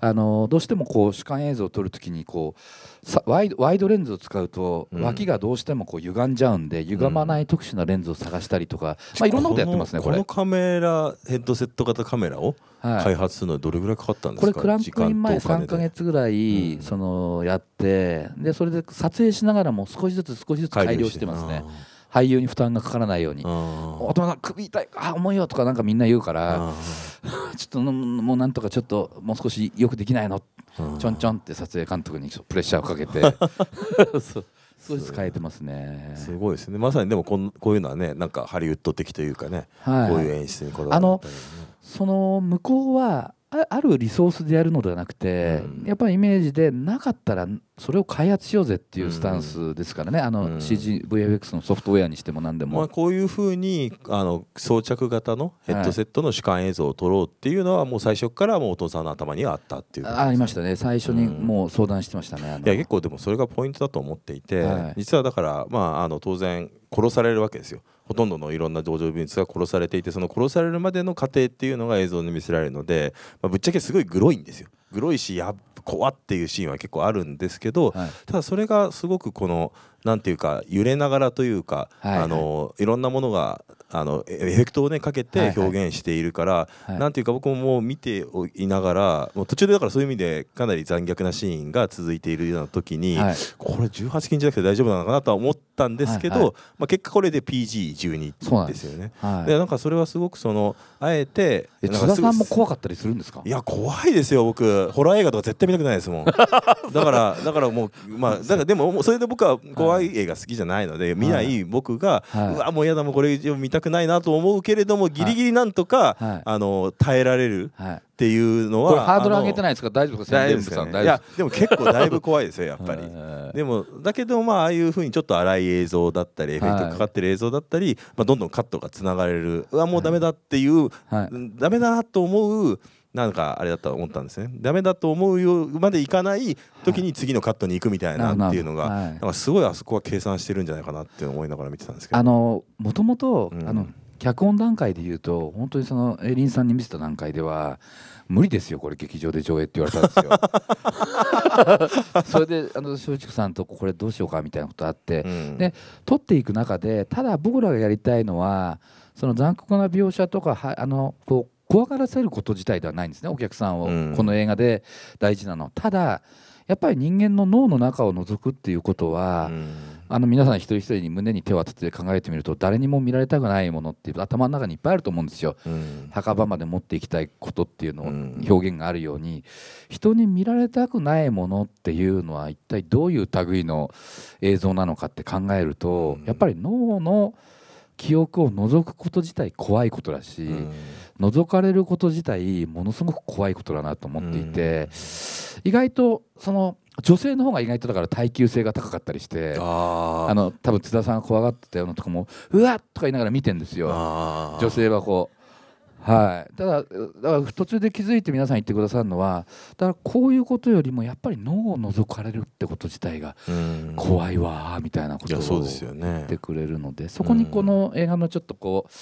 ああのどうしてもこう主観映像を撮るときにこうワイドワイドレンズを使うとうん。脇がどうしてもこう歪んじゃうんで歪まない特殊なレンズを探したりとか、まあいろんなことやってますねこれ。この。カメラヘッドセット型カメラをはい。開発するのにどれぐらいかかったんですか、これクランクイン前3時間とお金で。か月ぐらい、うん。そのやってでそれで撮影しながらも少しずつ少しずつ改良して。ますね。俳優に負担がかからないように。あー「大人さん首痛い。あ重いよ」とかなんかみんな言うからあ ちょっとのもうなんとかちょっともう少しよくできないのーちょんちょんって撮影監督にプレッシャーをかけて。そう。少しずつ変えてますね。すごいですね。まさにでもこんこういうのはねなんかハリウッド的というかね、はい。こういう演出にこだわったりね。その向こうはああるリソースでやるのではなくて、うん。やっぱりイメージでなかったらそれを開発しようぜっていうスタンスですからね、あのうん。CGVFX のソフトウェアにしても何でも、まあ、こういうふうにあの装着型のヘッドセットの主観映像を撮ろうっていうのはもう最初からもうお父さんの頭にはあったっていうことですあありましたね。最初にもう相談してましたね、あの。いや結構でもそれがポイントだと思っていて、はい。実はだから、まあ、あの当然殺されるわけですよほとんどのいろんな同情物が殺されていてその殺されるまでの過程っていうのが映像に見せられるので、まあ、ぶっちゃけすごいグロいんですよ。グロいしやっ怖っていうシーンは結構あるんですけど、はい。ただそれがすごくこのなんていうか揺れながらというか、はいはい。あのいろんなものがあのエエフェクトをねかけてはいはい。表現しているから、はい。なんていうか僕ももう見ていながらもう途中でだからそういう意味でかなり残虐なシーンが続いているような時に、はい。これ18禁じゃなくて大丈夫なのかなとは思ったんですけど、はい。はいまあ、結果これで PG12 そうなんですよね。はい。でなんかそれはすごくそのあえて津田さんも怖かったりするんですか？いや怖いですよ僕。ホラー映画とか絶対見たくないですもん。だからだからもうまあだからでもそれで僕は怖い映画好きじゃないので、見ない僕が、はい。うわもうやだもうこれ以上見たくないなと思うけれどもギリギリなんとか、はい。あの耐えられるはい。っていうのはこれハードル上げていないですか？大丈夫ですか？ね。いやでも結構だいぶ怖いですよやっぱり。はい。でもだけどまあああいうふうにちょっと荒い映像だったりエフェクトかかってる映像だったり、まあ、どんどんカットがつながれる。うわもうダメだっていう、はい。うんダメだなと思うなんかあれだと思ったんですね。ダメだと思うよまでいかない時に次のカットに行くみたいなっていうのが、はい。なんかすごいあそこは計算してるんじゃないかなって思いながら見てたんですけど。あのもともとうん。あの脚本段階で言うと本当にそのエリンさんに見せた段階では無理ですよこれ劇場で上映って言われたんですよ。それであの松竹さんとこれどうしようかみたいなことあって、うん。で撮っていく中でただ僕らがやりたいのはその残酷な描写とかはあのこう怖がらせること自体ではないんですねお客さんを、うん。この映画で大事なの。ただやっぱり人間の脳の中を覗くっていうことは、うん。あの皆さん一人一人に胸に手を当てて考えてみると誰にも見られたくないものっていう頭の中にいっぱいあると思うんですよ。うん。墓場まで持っていきたいことっていうのをうん。表現があるように人に見られたくないものっていうのは一体どういう類の映像なのかって考えるとうん。やっぱり脳の記憶を覗くこと自体怖いことだし、うん覗かれること自体ものすごく怖いことだなと思っていて、意外とその女性の方が意外とだから耐久性が高かったりしてあの多分津田さんが怖がってたようなとかもうわっとか言いながら見てんですよ。女性はこはい、ただだから途中で気づいて皆さん言ってくださるのはだからこういうことよりもやっぱり脳を覗かれるってこと自体がうん。怖いわーみたいなことを言ってくれるのでそこにこの映画のちょっとこう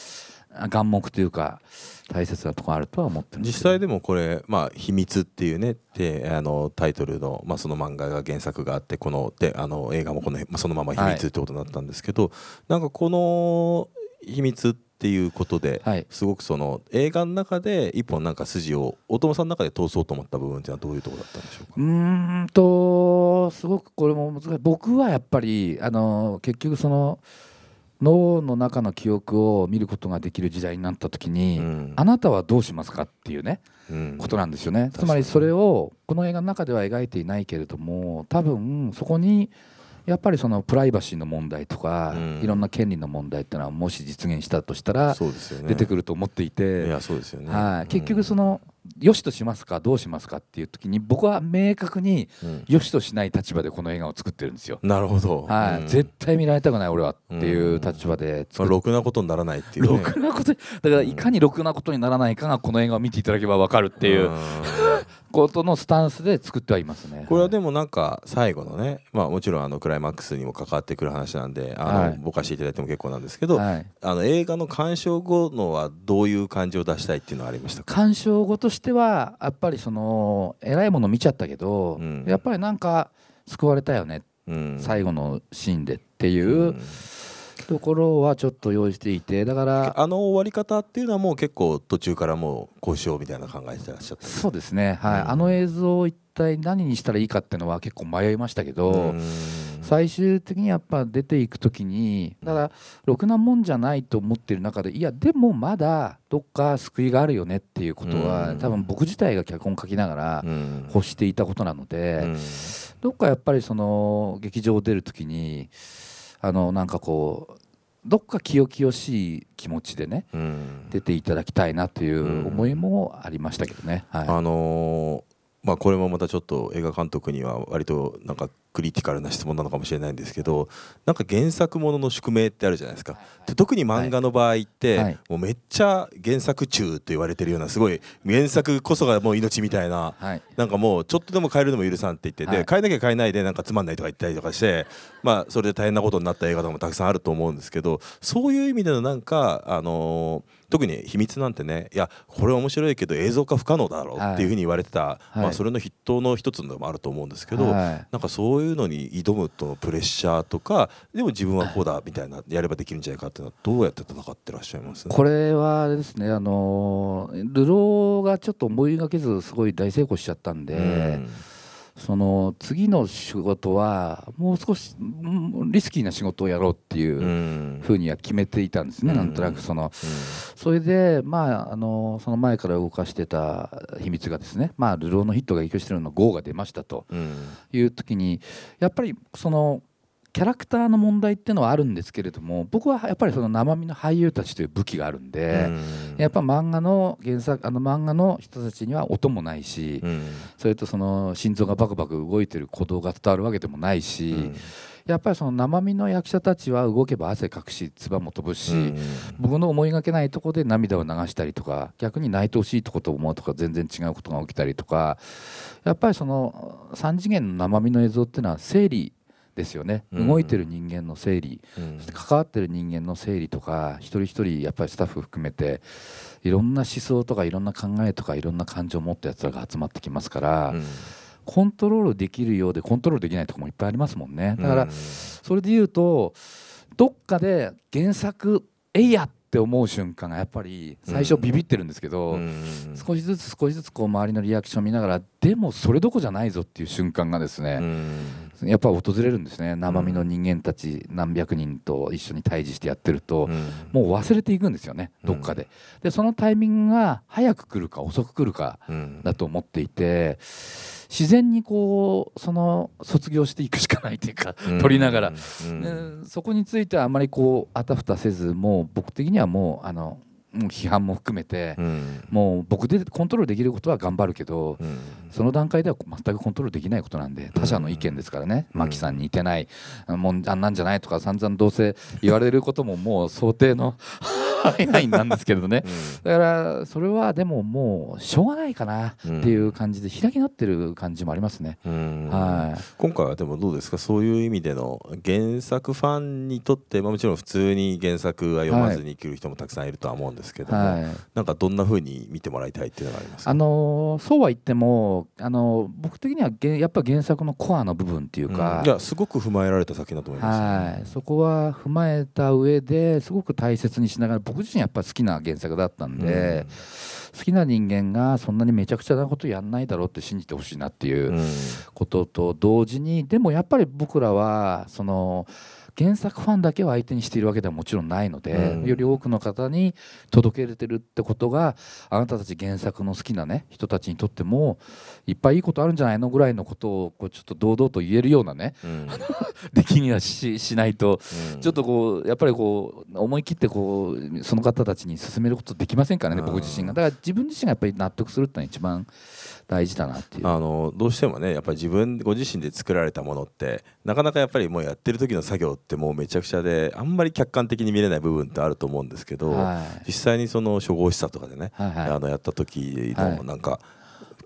あ眼目というか大切なところあるとは思ってる実際でもこれ「まあ、秘密」っていうねであのタイトルの,、まあその漫画が原作があってこのであの映画もこのまあそのまま秘密ってことになったんですけど、なんかこの秘密っていうことで、はい。すごくその映画の中で一本なんか筋を大友さんの中で通そうと思った部分っていうのはどういうところだったんでしょうか？うーんとすごくこれも難しい。僕はやっぱりあの結局その脳の中の記憶を見ることができる時代になった時に、うん。あなたはどうしますかっていうねうん。ことなんですよね、つまりそれをこの映画の中では描いていないけれども多分そこにやっぱりそのプライバシーの問題とか、うん。いろんな権利の問題っていうのはもし実現したとしたらね。出てくると思っていて、いやそうですよね、はい、結局そのよしとしますかどうしますかっていう時に僕は明確にうん。よしとしない立場でこの映画を作ってるんですよ。なるほど、はい。うん。絶対見られたくない俺はっていう立場でまあ、作っろくなことにならないっていう、ね、ろくなことだからいかにろくなことにならないかがこの映画を見ていただければ分かるっていう。うんことのスタンスで作ってはいますね。これはでもなんか最後のね、まあ、もちろんあのクライマックスにも関わってくる話なんであの、はい。ぼかしていただいても結構なんですけど、はい、あの映画の鑑賞後のはどういう感じを出したいっていうのはありましたか？鑑賞後としてはやっぱりその偉いもの見ちゃったけど、うん。やっぱりなんか救われたよね、うん。最後のシーンでっていううんところはちょっと用意していてだからあの終わり方っていうのはもう結構途中からもうこうしようみたいな考えてらっしゃったそうですね、はい。うん。あの映像を一体何にしたらいいかっていうのは結構迷いましたけど、うん。最終的にやっぱ出ていく時にだからろくなもんじゃないと思ってる中でいやでもまだどっか救いがあるよねっていうことは、うん。多分僕自体が脚本書きながらうん。欲していたことなので、うん。どっかやっぱりその劇場を出る時にあのなんかこうどっか清々しい気持ちでねうん。出ていただきたいなという思いもありましたけどね。はい。あのーまあこれもまたちょっと映画監督には割となんかクリティカルな質問なのかもしれないんですけどなんか原作ものの宿命ってあるじゃないですか、で特に漫画の場合って、はい。もうめっちゃ原作中って言われてるようなすごい原作こそがもう命みたいなはい。なんかもうちょっとでも変えるのも許さんって言って、はい。で変えなきゃ変えないでなんかつまんないとか言ったりとかしてまあそれで大変なことになった映画とかもたくさんあると思うんですけどそういう意味でのなんかあのー特に秘密なんてねいやこれ面白いけど映像化不可能だろうっていうふうに言われてた、い。まあそれの筆頭の一つでもあると思うんですけど、はい。なんかそういうのに挑むとのプレッシャーとかでも自分はこうだみたいなやればできるんじゃないかっていうのはどうやって戦ってらっしゃいます？これはですねあのルローがちょっと思いがけずすごい大成功しちゃったんで、うんその次の仕事はもう少しうんリスキーな仕事をやろうっていううん。ふうには決めていたんですね、うん。なんとなくその。それでまああのその前から動かしてた秘密がですねまあルローのヒットが影響してるの GO が出ましたとうん。いう時にやっぱりそのキャラクターの問題っていうのはあるんですけれども僕はやっぱりその生身の俳優たちという武器があるんで、うん。やっぱ漫画の原作あの漫画の人たちには音もないし、うん。それとその心臓がバクバク動いてる鼓動が伝わるわけでもないし、うん。やっぱりその生身の役者たちは動けば汗かくし唾も飛ぶし、うん。僕の思いがけないところで涙を流したりとか逆に泣いてほしいとこと思うとか全然違うことが起きたりとかやっぱりその3次元の生身の映像っていうのは整理ですよね、うん動いてる人間の整理うん。そして関わってる人間の整理とか一人一人やっぱりスタッフ含めていろんな思想とかいろんな考えとかいろんな感情を持ったやつらが集まってきますから、うん。コントロールできるようでコントロールできないとこもいっぱいありますもんね。だからうんそれで言うとどっかで原作えいやって思う瞬間がやっぱり最初ビビってるんですけど、うん少しずつ少しずつこう周りのリアクションを見ながらでもそれどこじゃないぞっていう瞬間がですうね、んやっぱ訪れるんですね。生身の人間たち何百人と一緒に対峙してやってると、うん。もう忘れていくんですよねどっかで。でそのタイミングが早く来るか遅く来るかうん。だと思っていて自然にこうその卒業していくしかないというか、撮りながら、うん。でそこについてはあまりこうあたふたせずもう僕的にはもうあのもう批判も含めて、うん。もう僕でコントロールできることは頑張るけど、うん。その段階では全くコントロールできないことなんで他者の意見ですからね、うん。マキさんに似てないもんあんなんじゃないとか散々どうせ言われることももう想定の範囲内なんですけどね。うん。だからそれはでももうしょうがないかなっていう感じで開き直ってる感じもありますね、うん。はい。今回はでもどうですか？そういう意味での原作ファンにとって、まあ、もちろん普通に原作は読まずに生きる人もたくさんいるとは思うんですけども、はい。なんかどんな風に見てもらいたいっていうのがあります？かあのーそうは言っても、あのー僕的にはげやっぱ原作のコアの部分っていうか、うん。いやすごく踏まえられた作品だと思います、はい、そこは踏まえた上ですごく大切にしながら僕自身やっぱ好きな原作だったんで、好きな人間がそんなにめちゃくちゃなことやんないだろうって信じてほしいなっていううん。ことと同時にでもやっぱり僕らはその原作ファンだけを相手にしているわけではもちろんないので、うん。より多くの方に届け入れてるってことがあなたたち原作の好きなね人たちにとってもいっぱいいいことあるんじゃないのぐらいのことをこうちょっと堂々と言えるようなねうん。出来にはししないとうん。ちょっとこうやっぱりこう思い切ってこうその方たちに進めることできませんからねうん僕自身が。だから自分自身がやっぱり納得するってのが一番大事だなっていう。あのどうしてもねやっぱり自分ご自身で作られたものってなかなかやっぱりもうやってる時の作業ってもうめちゃくちゃであんまり客観的に見れない部分ってあると思うんですけど、はい。実際にその初号室とかでね、はいはい。あのやった時はい。のなんか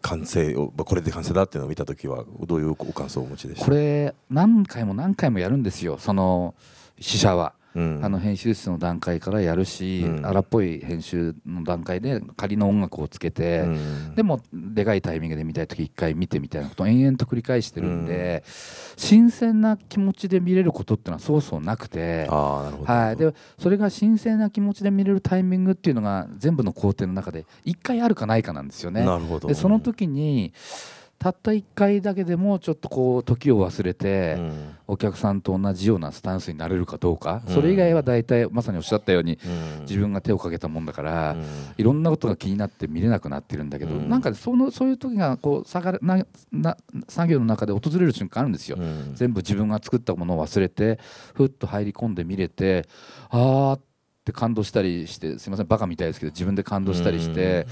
完成を、まあこれで完成だっていうのを見た時はどういうご感想をお持ちでした？これ何回も何回もやるんですよその試写は、うん。あの編集室の段階からやるし、うん。荒っぽい編集の段階で仮の音楽をつけて、うん。でもでかいタイミングで見たい時一回見てみたいなことを延々と繰り返してるんで、新鮮な気持ちで見れることっていうのはそうそうなくて。はい、でそれが新鮮な気持ちで見れるタイミングっていうのが全部の工程の中で1回あるかないかなんですよね。なるほど。でその時にたった1回だけでもちょっとこう時を忘れて、うん。お客さんと同じようなスタンスになれるかどうか、うん。それ以外は大体まさにおっしゃったようにうん。自分が手をかけたもんだから、うん。いろんなことが気になって見れなくなってるんだけど、うん。なんかそのそういう時がこう下がるなな作業の中で訪れる瞬間あるんですよ。うん。全部自分が作ったものを忘れてふっと入り込んで見れてあーって感動したりしてすいませんバカみたいですけど自分で感動したりして、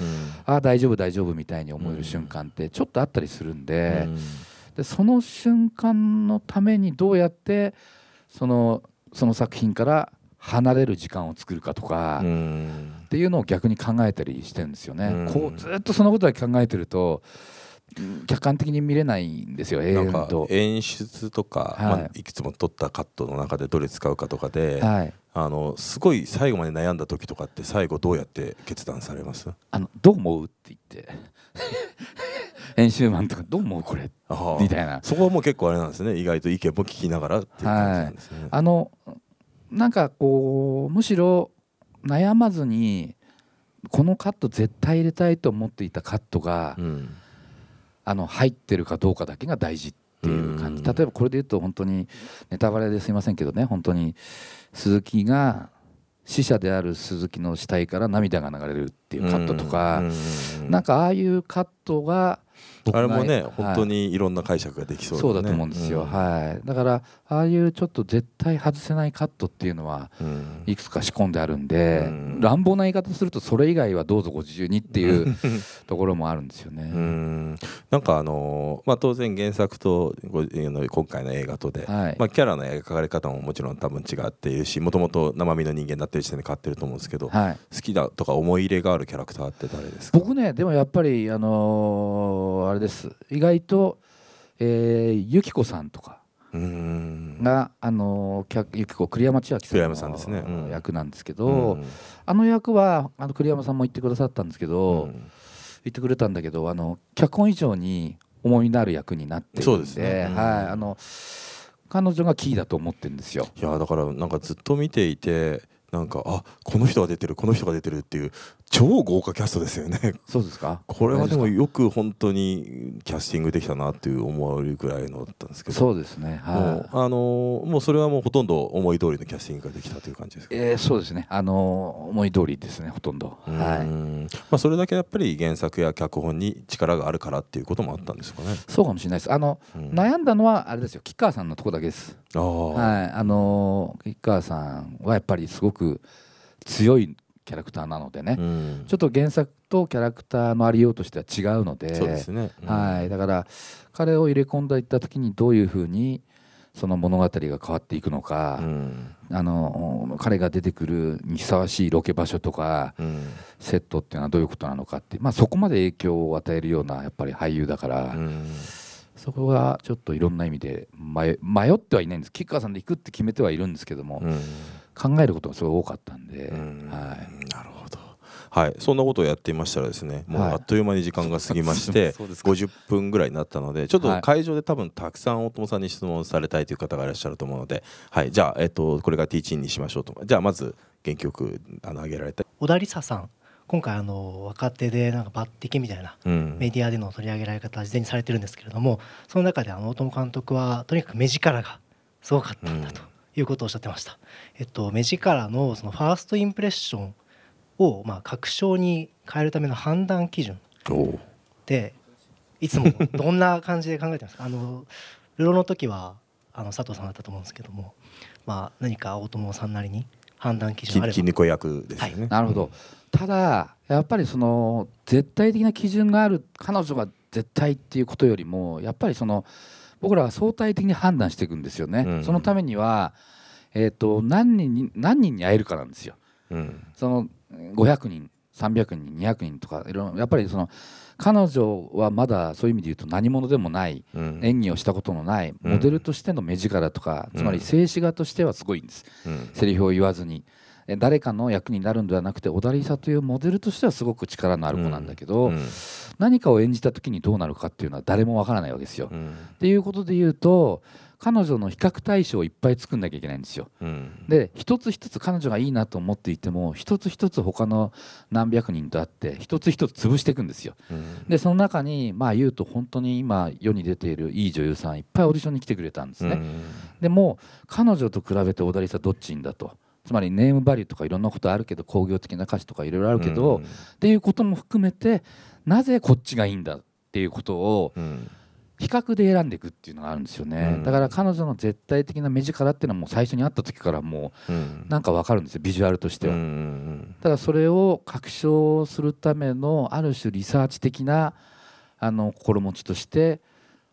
ああ大丈夫大丈夫みたいに思える瞬間ってちょっとあったりするんで,、でその瞬間のためにどうやってそのその作品から離れる時間を作るかとか、うっんていうのを逆に考えたりしてるんですよね。うん。こうずっとそのことだけ考えてるとうん客観的に見れないんですよ永なんか。演出とか、はい。まあ、いくつも撮ったカットの中でどれ使うかとかで、はいあのすごい最後まで悩んだ時とかって最後どうやって決断されます？あのどう思うって言って。編集マンとかどう思うこれみたいな。そこはもう結構あれなんですね。意外と意見も聞きながらっていう感じなんですね。あのなんかこうむしろ悩まずにこのカット絶対入れたいと思っていたカットが、うん。あの入ってるかどうかだけが大事っていう感じ。うん。例えばこれで言うと本当にネタバレですいませんけどね。本当に鈴木が死者である鈴木の死体から涙が流れるっていうカットとか、うんなんかああいうカットがあれもねはい。本当にいろんな解釈ができそうそうだと思うんですよ、ん。はい。だからああいうちょっと絶対外せないカットっていうのはうん。いくつか仕込んであるんで、うん。乱暴な言い方するとそれ以外はどうぞご自由にっていう ところもあるんですよね。うん。なんかあのーまあ当然原作と今回の映画とで、はい。まあ、キャラの描かれ方ももちろん多分違っているしもともと生身の人間になってる時点で変わってると思うんですけど、はい、好きだとか思い入れがあるキャラクターって誰ですか？僕ねでもやっぱりあのーあれです。意外と、えー、ゆきこさんとかうん。が、あのゆきこ栗山千明さん栗山さんですね。うん。の役なんですけうど、ん。あの役はあの栗山さんも言ってくださったんですけど、うん。言ってくれたんだけどあの脚本以上に重みのある役になってるんでそうですね。うん。はい、あの彼女がキーだと思ってるんですよ。いやだからなんかずっと見ていてなんかあこの人が出てるこの人が出てるっていう超豪華キャストですよね。そうですか？これはでもよく本当にキャスティングできたなっていう思えるぐらいのだったんですけど。そうですね。もうはいあのーもうそれはもうほとんど思い通りのキャスティングができたという感じですか？えーそうですね。あの思い通りですね。ほとんど。うはい。んまあ、それだけやっぱり原作や脚本に力があるからっていうこともあったんですかね？そうかもしれないです。あのうん。悩んだのはあれですよ。吉川さんのとこだけです。はい。あの吉川さんはやっぱりすごく強いキャラクターなのでね、うん。ちょっと原作とキャラクターのありようとしては違うので。そうですね。うん。はい、だから彼を入れ込んでいった時にどういうふうにその物語が変わっていくのか、うん。あの彼が出てくるにふさわしいロケ場所とか、うん。セットっていうのはどういうことなのかって、まあ、そこまで影響を与えるようなやっぱり俳優だから、うん。そこがちょっといろんな意味で迷迷ってはいないんです。吉川さんで行くって決めてはいるんですけども、うん考えることがすごい多かったんで、うん。はい、なるほど。はい、そんなことをやっていましたらですね、もうはい。あっという間に時間が過ぎまして、そうです。か50分ぐらいになったので、ちょっはい。と会場で多分たくさん大友さんに質問されたいという方がいらっしゃると思うので、はい、じゃあ、えっと、これがティーチンにしましょうと。じゃあ、まず原曲あの挙げられた。小田理沙さん。今回あの若手でなんか抜擢みたいなうん。メディアでの取り上げられ方は事前にされてるんですけれどもその中であの大友監督はとにかく目力がすごかったんだということをおっしゃってました。えっと、目力のそのファーストインプレッションをまあ確証に変えるための判断基準。でいつもどんな感じで考えてますか？あのルロの時はあの佐藤さんだったと思うんですけども、まあ、何か大友さんなりに判断基準あれば。き筋肉役ですよね。なるほど、ただやっぱりその絶対的な基準がある彼女が絶対っていうことよりもやっぱりその僕らは相対的に判断していくんですよね、うん。そのためには、えー、と何人に何人に会えるかなんですよ。うん。その500人300人200人とかいろいろやっぱりその彼女はまだそういう意味で言うと何者でもないうん。演技をしたことのないうん。モデルとしての目力とか、つまり静止画としてはすごいんです、うん。セリフを言わずに。え誰かの役になるんではなくて小田理沙というモデルとしてはすごく力のある子なんだけど、うん何かを演じた時にどうなるかっていうのは誰もわからないわけですよ。っうんていうことで言うと彼女の比較対象をいっぱい作んなきゃいけないんですよ。うんで一つ一つ彼女がいいなと思っていても一つ一つ他の何百人と会って一つ一つ潰していくんですよ。うんでその中にまあ言うと本当に今世に出ているいい女優さんいっぱいオーディションに来てくれたんですね。うんでも彼女と比べて小田理沙どっちんだとつまりネームバリューとかいろんなことあるけど工業的な歌詞とかいろいろあるけど、っていうことも含めてなぜこっちがいいんだっていうことをうん。比較で選んでいくっていうのがあるんですよね、うん。だから彼女の絶対的な目力っていうのはもう最初に会った時からもうん。うなんか分かるんですよビジュアルとしては、うんうん。ただそれを確証するためのある種リサーチ的なあの心持ちとして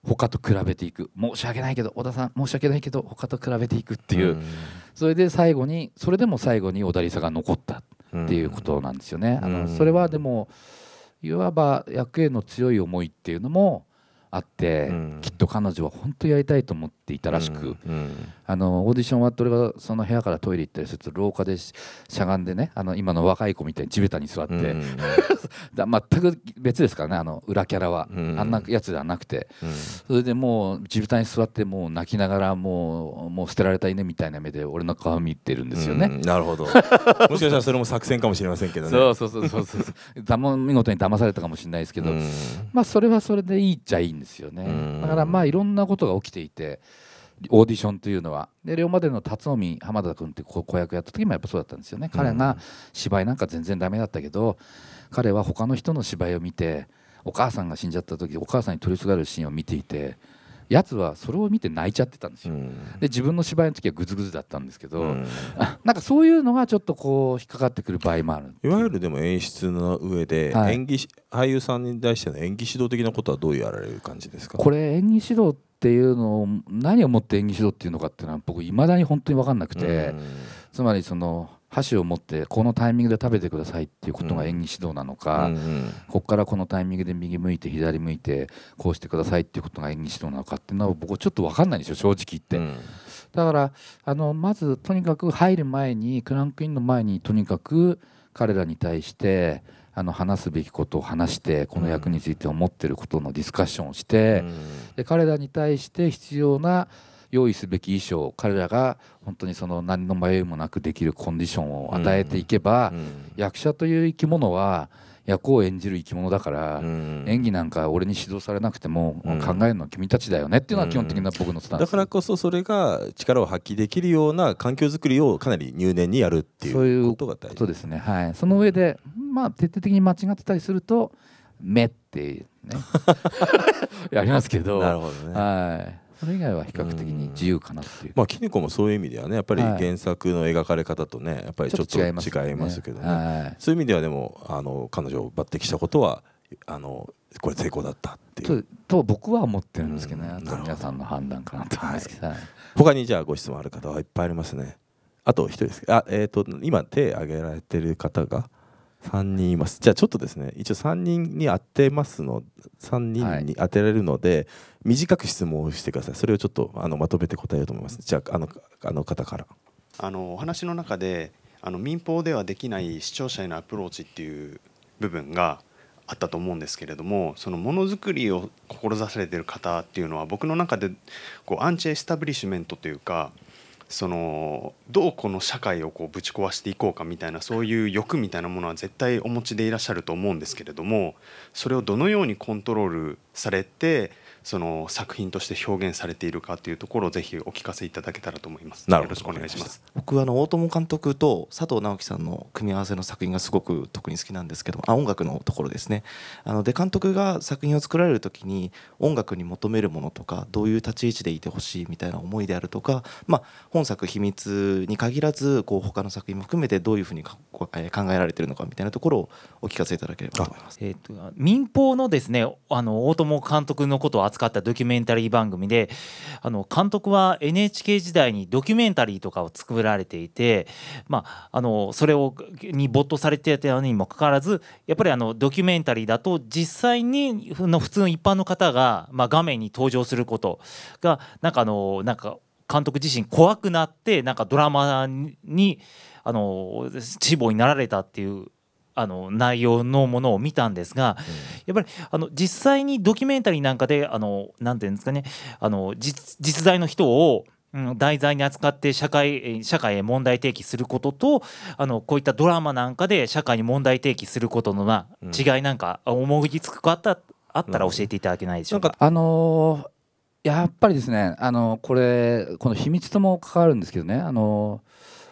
他と比べていく。申し訳ないけど小田さん申し訳ないけど他と比べていくっていう、それで最後にそれでも最後に小田理沙が残ったうんっていうことなんですよね。あうん。のそれはでもいわば役への強い思いっていうのもあって、うん。きっと彼女は本当やりたいと思っていたらしく、うんあのオーディション終わって俺がその部屋からトイレ行ったりすると廊下でししゃがんでねあの今の若い子みたいに地べたに座って、うん。だ全く別ですからねあの裏キャラは、うん。あんなやつではなくて。うん。それでもう地べたに座ってもう泣きながらもうもう捨てられた犬みたいな目で俺の顔見てるんですよね。うん。なるほど。もしかしたらそれも作戦かもしれませんけどね。そうそうそうそうそう。見事に騙されたかもしれないですけど、うん。まあそれはそれでいいっちゃいいんですよね、うん。だからまあいろんなことが起きていてオーディションというのは。で龍馬での辰臣浜田君って子子役やった時もやっぱそうだったんですよね。彼が芝居なんか全然ダメだったけど彼は他の人の芝居を見てお母さんが死んじゃった時お母さんに取りすがるシーンを見ていてやつはそれを見て泣いちゃってたんですよ、うん。で自分の芝居の時はグズグズだったんですけど、うん。なんかそういうのがちょっとこう引っかかってくる場合もあるいわゆるでも演出の上ではい。演技し俳優さんに対しての演技指導的なことはどうやられる感じですか？これ演技指導っていうのを何をもって演技指導っていうのかっていうのは僕いまだに本当に分かんなくて、つまりその箸を持ってこのタイミングで食べてくださいっていうことが演技指導なのか、うんうん。ここからこのタイミングで右向いて左向いてこうしてくださいっていうことが演技指導なのかっていうのは僕はちょっと分かんないんですよ正直言って、うん。だからあのまずとにかく入る前にクランクインの前にとにかく彼らに対してあの話すべきことを話してこの役について思ってることのディスカッションをして、で彼らに対して必要な用意すべき衣装彼らが本当にその何の迷いもなくできるコンディションを与えていけば、うん役者という生き物は役を演じる生き物だから、うん。演技なんか俺に指導されなくても、うん考えるのは君たちだよねっていうのは基本的な僕のスタンス、だからこそそれが力を発揮できるような環境づくりをかなり入念にやるっていそういううことが大事。ことですね、はい、その上で、まあ、徹底的に間違ってたりすると「目」ってね。やりますけど。なるほどね。はい、それ以外は比較的に自由かなっていう。まあキニコもそういう意味ではねやっぱりはい。原作の描かれ方とねやっぱりちょっと違いますけどね。はい。そういう意味ではでもあの彼女を抜擢したことはあのこれ成功だったっていう。と僕は思ってるんですけどね、うん。皆さんの判断かなと思いますけど、はい。他にじゃあご質問ある方はいっぱいありますね。あと一人です。あえっ、と今手挙げられてる方が3人います。じゃあちょっとですね一応3人に当てますの3人に当てられるので、短く質問をしてください。それをちょっとあのまとめて答えようと思います。じゃああのあの方から。あのお話の中であの民放ではできない視聴者へのアプローチっていう部分があったと思うんですけれどもそのものづくりを志されてる方っていうのは僕の中でこうアンチエスタブリッシュメントというかそのどうこの社会をこうぶち壊していこうかみたいなそういう欲みたいなものは絶対お持ちでいらっしゃると思うんですけれどもそれをどのようにコントロールされてその作品として表現されているかというところをぜひお聞かせいただけたらと思います。なるほどよろしくお願いします。僕はあの大友監督と佐藤直樹さんの組み合わせの作品がすごく特に好きなんですけどあ音楽のところですねあので監督が作品を作られる時に音楽に求めるものとかどういう立ち位置でいてほしいみたいな思いであるとか、まあ、本作「秘密」に限らずこう他の作品も含めてどういうふうに考えられているのかみたいなところをお聞かせいただければと思います。えー、と民放のですねあの大友監督のことを扱ったドキュメンタリー番組であの監督は NHK 時代にドキュメンタリーとかを作られていて、まあ、あのそれをに没頭されていたにもかかわらずやっぱりあのドキュメンタリーだと実際にの普通の一般の方が、まあ、画面に登場することがなんかあのなんか監督自身怖くなってなんかドラマにあの志望になられたっていうあの内容のものを見たんですが、やっぱりあの実際にドキュメンタリーなんかであのなんていうんですかねあの実実在の人をうん題材に扱って社会えー社会へ問題提起することとあのこういったドラマなんかで社会に問題提起することのなうん違いなんか思いつくかあったあったら教えていただけないでしょうか？あのーやっぱりですね、あのこれこの秘密とも関わるんですけどね、あの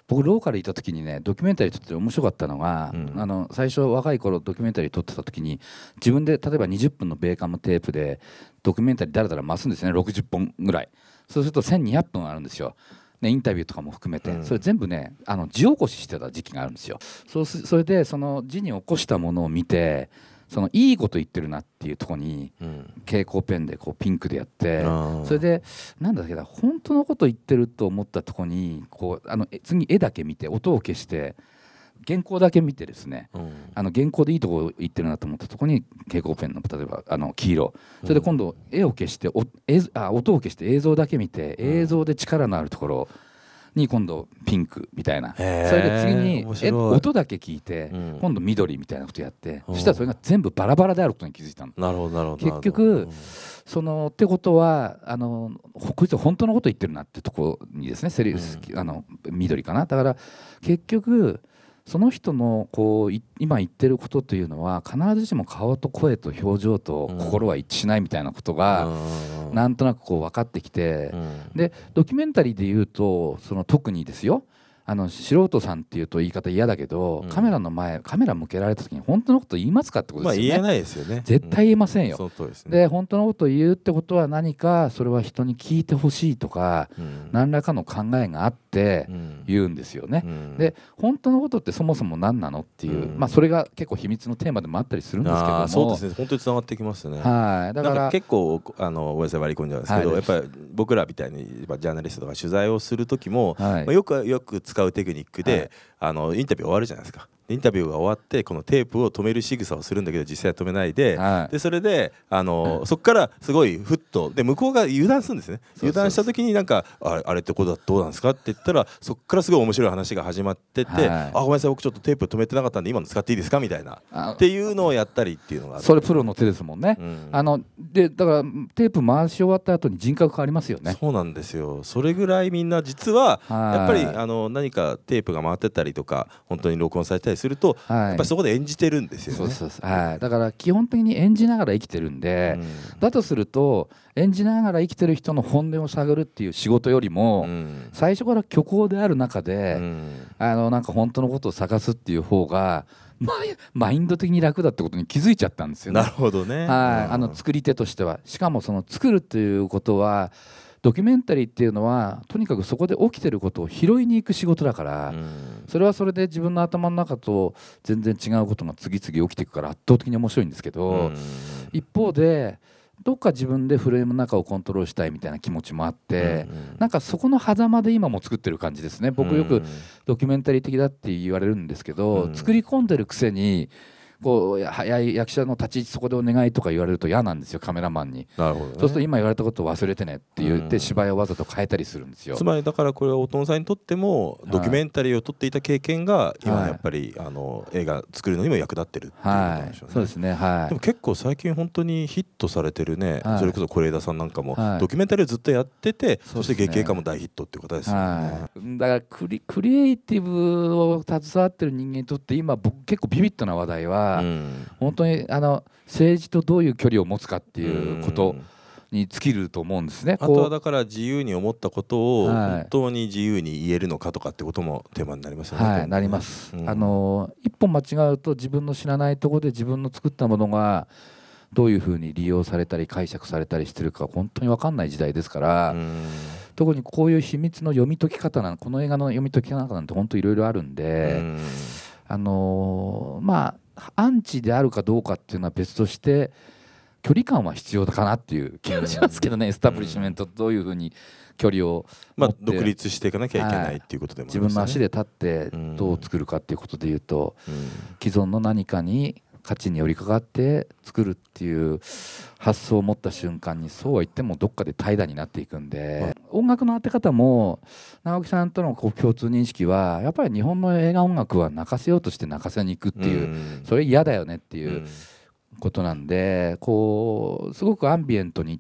僕ローカルいた時にねドキュメンタリー撮ってて面白かったのが、うん。あの最初若い頃ドキュメンタリー撮ってた時に自分で例えば20分のベーカムテープでドキュメンタリーだらだら増すんですね60本ぐらい。そうすると1200分あるんですよ。ね、インタビューとかも含めて、うん。それ全部ねあの字起こししてた時期があるんですよ。そうすそれでその字に起こしたものを見てそのいいこと言ってるなっていうところにうん。蛍光ペンでこうピンクでやってそれでなんだっけな本当のこと言ってると思ったところにこうあのえ次絵だけ見て音を消して原稿だけ見てですねうん。あの原稿でいいとこ言ってるなと思ったところに蛍光ペンの例えばあの黄色。それで今度絵を消してお映像あ音を消して映像だけ見てうん。映像で力のあるところに今度ピンクみたいな。それで次にえ音だけ聞いてうん。今度緑みたいなことやってう。んそしたらそれが全部バラバラであることに気づいたの。なるほどなるほど。結局そのってことはあのほこいつは本当のこと言ってるなってとこにですねセリ、うあの緑かな。だから結局その人のこうい今言ってることというのは必ずしも顔と声と表情と心は一致しないみたいなことが、うん。なんとなくこう分かってきて、うん。でドキュメンタリーで言うとその特にですよあの素人さんっていうと言い方嫌だけど、うん。カメラの前カメラ向けられた時に本当のこと言いますかってことまあ言えですよね。ないですよね。絶対言えませんよ。うその通りですね。で本当のことを言うってことは何かそれは人に聞いてほしいとかうん。何らかの考えがあってうん。言うんですよね。うん。で本当のことってそもそも何なのっていう、うん。まあそれが結構秘密のテーマでもあったりするんですけども。そうですね。本当につながってきますね。はい。だから結構あのごめんなさい割り込んじゃうんですけど、はい。やっぱり僕らみたいにジャーナリストとか取材をする時も、はい。まあ、よくよく使うテクニックで、はい。あのインタビュー終わるじゃないですかインタビューが終わってこのテープを止める仕草をするんだけど実際は止めないで、はい。でそれであの、そこからすごいふっとで向こうが油断するんですね。油断した時になんかああれってことはどうなんですかって言ったらそこからすごい面白い話が始まってって、はい。あごめんなさい僕ちょっとテープ止めてなかったんで今の使っていいですかみたいなあっていうのをやったりっていうのがそれプロの手ですもんね。うん。あのでだからテープ回し終わった後に人格変わりますよね。そうなんですよ。それぐらいみんな実ははい。やっぱりあの何かテープが回ってたりとか本当に録音されたりすると、はい。やっぱりそこで演じてるんですよね。そうそうそう。はい、だから基本的に演じながら生きてるんで、うん。だとすると演じながら生きてる人の本音を探るっていう仕事よりも、うん。最初から虚構である中で、うん。あのなんか本当のことを探すっていう方がマインド的に楽だってことに気づいちゃったんですよね。なるほどね。はい、うん。あの作り手としては。しかもその作るっていうことはドキュメンタリーっていうのはとにかくそこで起きてることを拾いに行く仕事だから、うん。それはそれで自分の頭の中と全然違うことが次々起きていくから圧倒的に面白いんですけど、うん。一方でどっか自分でフレームの中をコントロールしたいみたいな気持ちもあって、なんかそこの狭間で今も作ってる感じですね。僕よくドキュメンタリー的だって言われるんですけど、うん。作り込んでるくせにこうや早い役者の立ち位置そこでお願いとか言われると嫌なんですよカメラマンに、なるほど、ね、そうすると今言われたことを忘れてねって言ってうん芝居をわざと変えたりするんですよ。つ。まりだからこれは大友さんにとってもドキュメンタリーを撮っていた経験が今はいやっぱりあの映画作るのにも役立ってるっていうことなんはい。でしょうね。そうですねはでも結構最近本当にヒットされてるね、はい。それこそ是枝さんなんかもはい。ドキュメンタリーをずっとやってて、そそうして劇映画も大ヒットっていう方ですよね。はい、だからクリクリエイティブを携わってる人間にとって今僕結構ビビッドな話題は、うん。本当にあの政治とどういう距離を持つかっていうことんに尽きると思うんですね。あとはだから自由に思ったことをはい。本当に自由に言えるのかとかってこともテーマになりますよね。はい、なります、うん。あの一歩間違うと自分の知らないところで自分の作ったものがどういうふうに利用されたり解釈されたりしてるか本当に分かんない時代ですから、うん。特にこういう秘密の読み解き方なんこの映画の読み解き方なんて本当いろいろあるんで、うんあのーまあアンチであるかどうかっていうのは別として距離感は必要だかなっていう気がしますけどね、エスタブリッシュメントとどういうふうに距離をまあ独立していかなきゃいけないっていうことでもありますよね。自分の足で立ってうんどう作るかっていうことで言うと、うん。既存の何かに価値に寄りかかって作るっていう発想を持った瞬間にそうは言ってもどっかで怠惰になっていくんで、音楽の当て方も直樹さんとのこう共通認識はやっぱり日本の映画音楽は泣かせようとして泣かせに行くっていう、うん。それ嫌だよねっていううん。ことなんでこうすごくアンビエントにっ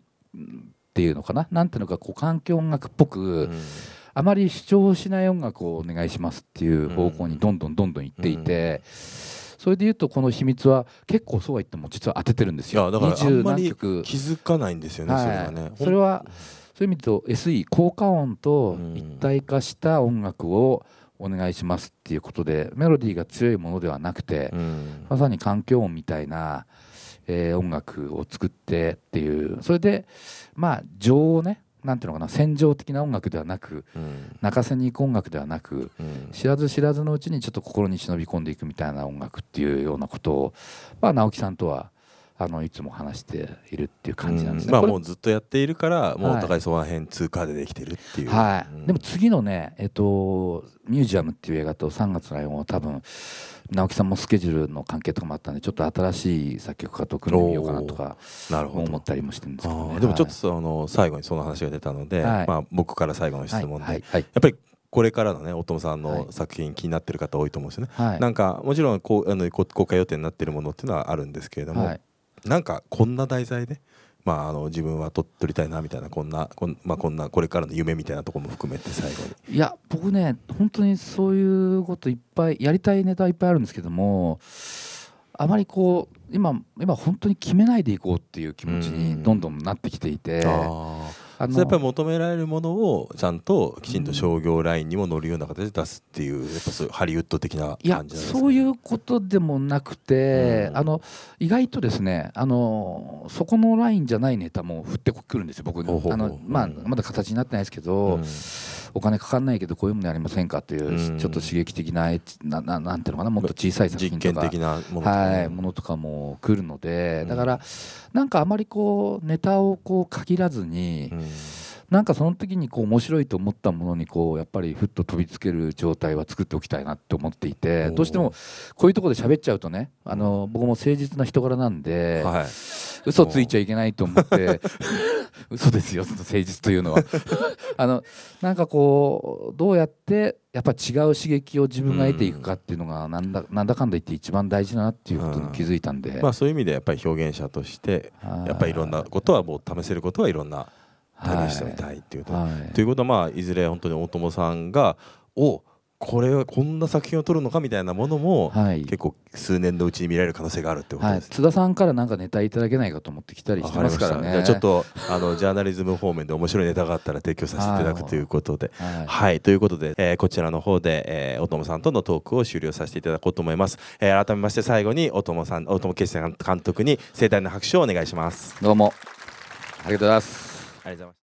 ていうのかななんていうのかこう環境音楽っぽく、うん。あまり主張しない音楽をお願いしますっていう方向にどんどんどんどん行っていて、それでいうとこの秘密は結構そうは言っても実は当ててるんですよ。いやだからあん20まり気づかないんですよね、それがね。それはそういう意味でと SE 効果音と一体化した音楽をお願いしますっていうことでメロディーが強いものではなくて、うんまさに環境音みたいな、えー音楽を作ってっていうそれでまあ情をねなんていうのかな戦場的な音楽ではなくうん。泣かせに行く音楽ではなくうん。知らず知らずのうちにちょっと心に忍び込んでいくみたいな音楽っていうようなことを、まあ、直樹さんとはあのいつも話しているっていう感じなんですね。これまあもうずっとやっているからもうおはい互いその辺通過でできてるっていう。はい。うん。でも次のね、えっと「ミュージアム」っていう映画と「3月のライオン」は多分直樹さんもスケジュールの関係とかもあったんでちょっと新しい作曲家と組んでみようかなとか思ったりもしてるんですけど、ね、でもちょっとはい。その最後にその話が出たので、はい。まあ、僕から最後の質問で、はいはいやっぱりこれからのね大友さんはいの作品気になってる方多いと思うんですよね。はい。なんかもちろんこうあのこ公開予定になってるものっていうのはあるんですけれども、はい。なんかこんな題材で、まあ、あの自分は撮撮りたいなみたいなこんなこん,、まあ、こんなこれからの夢みたいなところも含めて最後に。いや僕ね本当にそういうこといっぱいやりたいネタいっぱいあるんですけどもあまりこう今今本当に決めないでいこうっていう気持ちにどんどんなってきていて、ああーそれやっぱり求められるものをちゃんときちんと商業ラインにも乗るような形で出すっていうやっぱそういうハリウッド的な感じなんですか、ね、そういうことでもなくて、うん。あの意外とですねあのそこのラインじゃないネタも降ってくるんですよ僕あの、まあ、うん。まだ形になってないですけど、うん。お金かかんないけどこういうものやりませんかっていう、うん。ちょっと刺激的ななななんていうのかなもっと小さい作品とか。的なものとか。ねはい、ものとかも来るのでうん。だからなんかあまりこうネタをこう限らずに、うんなんかその時にこう面白いと思ったものにこうやっぱりふっと飛びつける状態は作っておきたいなって思っていてどうしてもこういうところで喋っちゃうとねあの僕も誠実な人柄なんで、はい。嘘ついちゃいけないと思って 嘘ですよその誠実というのは。あのなんかこうどうやってやっぱ違う刺激を自分が得ていくかっていうのがなんだなんだかんだ言って一番大事だなっていうことに気づいたんで、まあそういう意味でやっぱり表現者としてはい。やっぱりいろんなことはもう試せることはいろんな試してみたいっていうこと、はいということはまあいずれ本当に大友さんがおこれはこんな作品を撮るのかみたいなものも、はい結構数年のうちに見られる可能性があるってことはい、です、津田さんからなんかネタいただけないかと思って来たりしてますからね。じゃあちょっとあのジャーナリズム方面で面白いネタがあったら提供させていただくということで。はいはい、ということで、えーこちらの方で、えー、大友さんとのトークを終了させていただこうと思います。えー改めまして最後に大友さん、大友圭介監督に盛大な拍手をお願いします。どうもありがとうございます。ありがとうございます。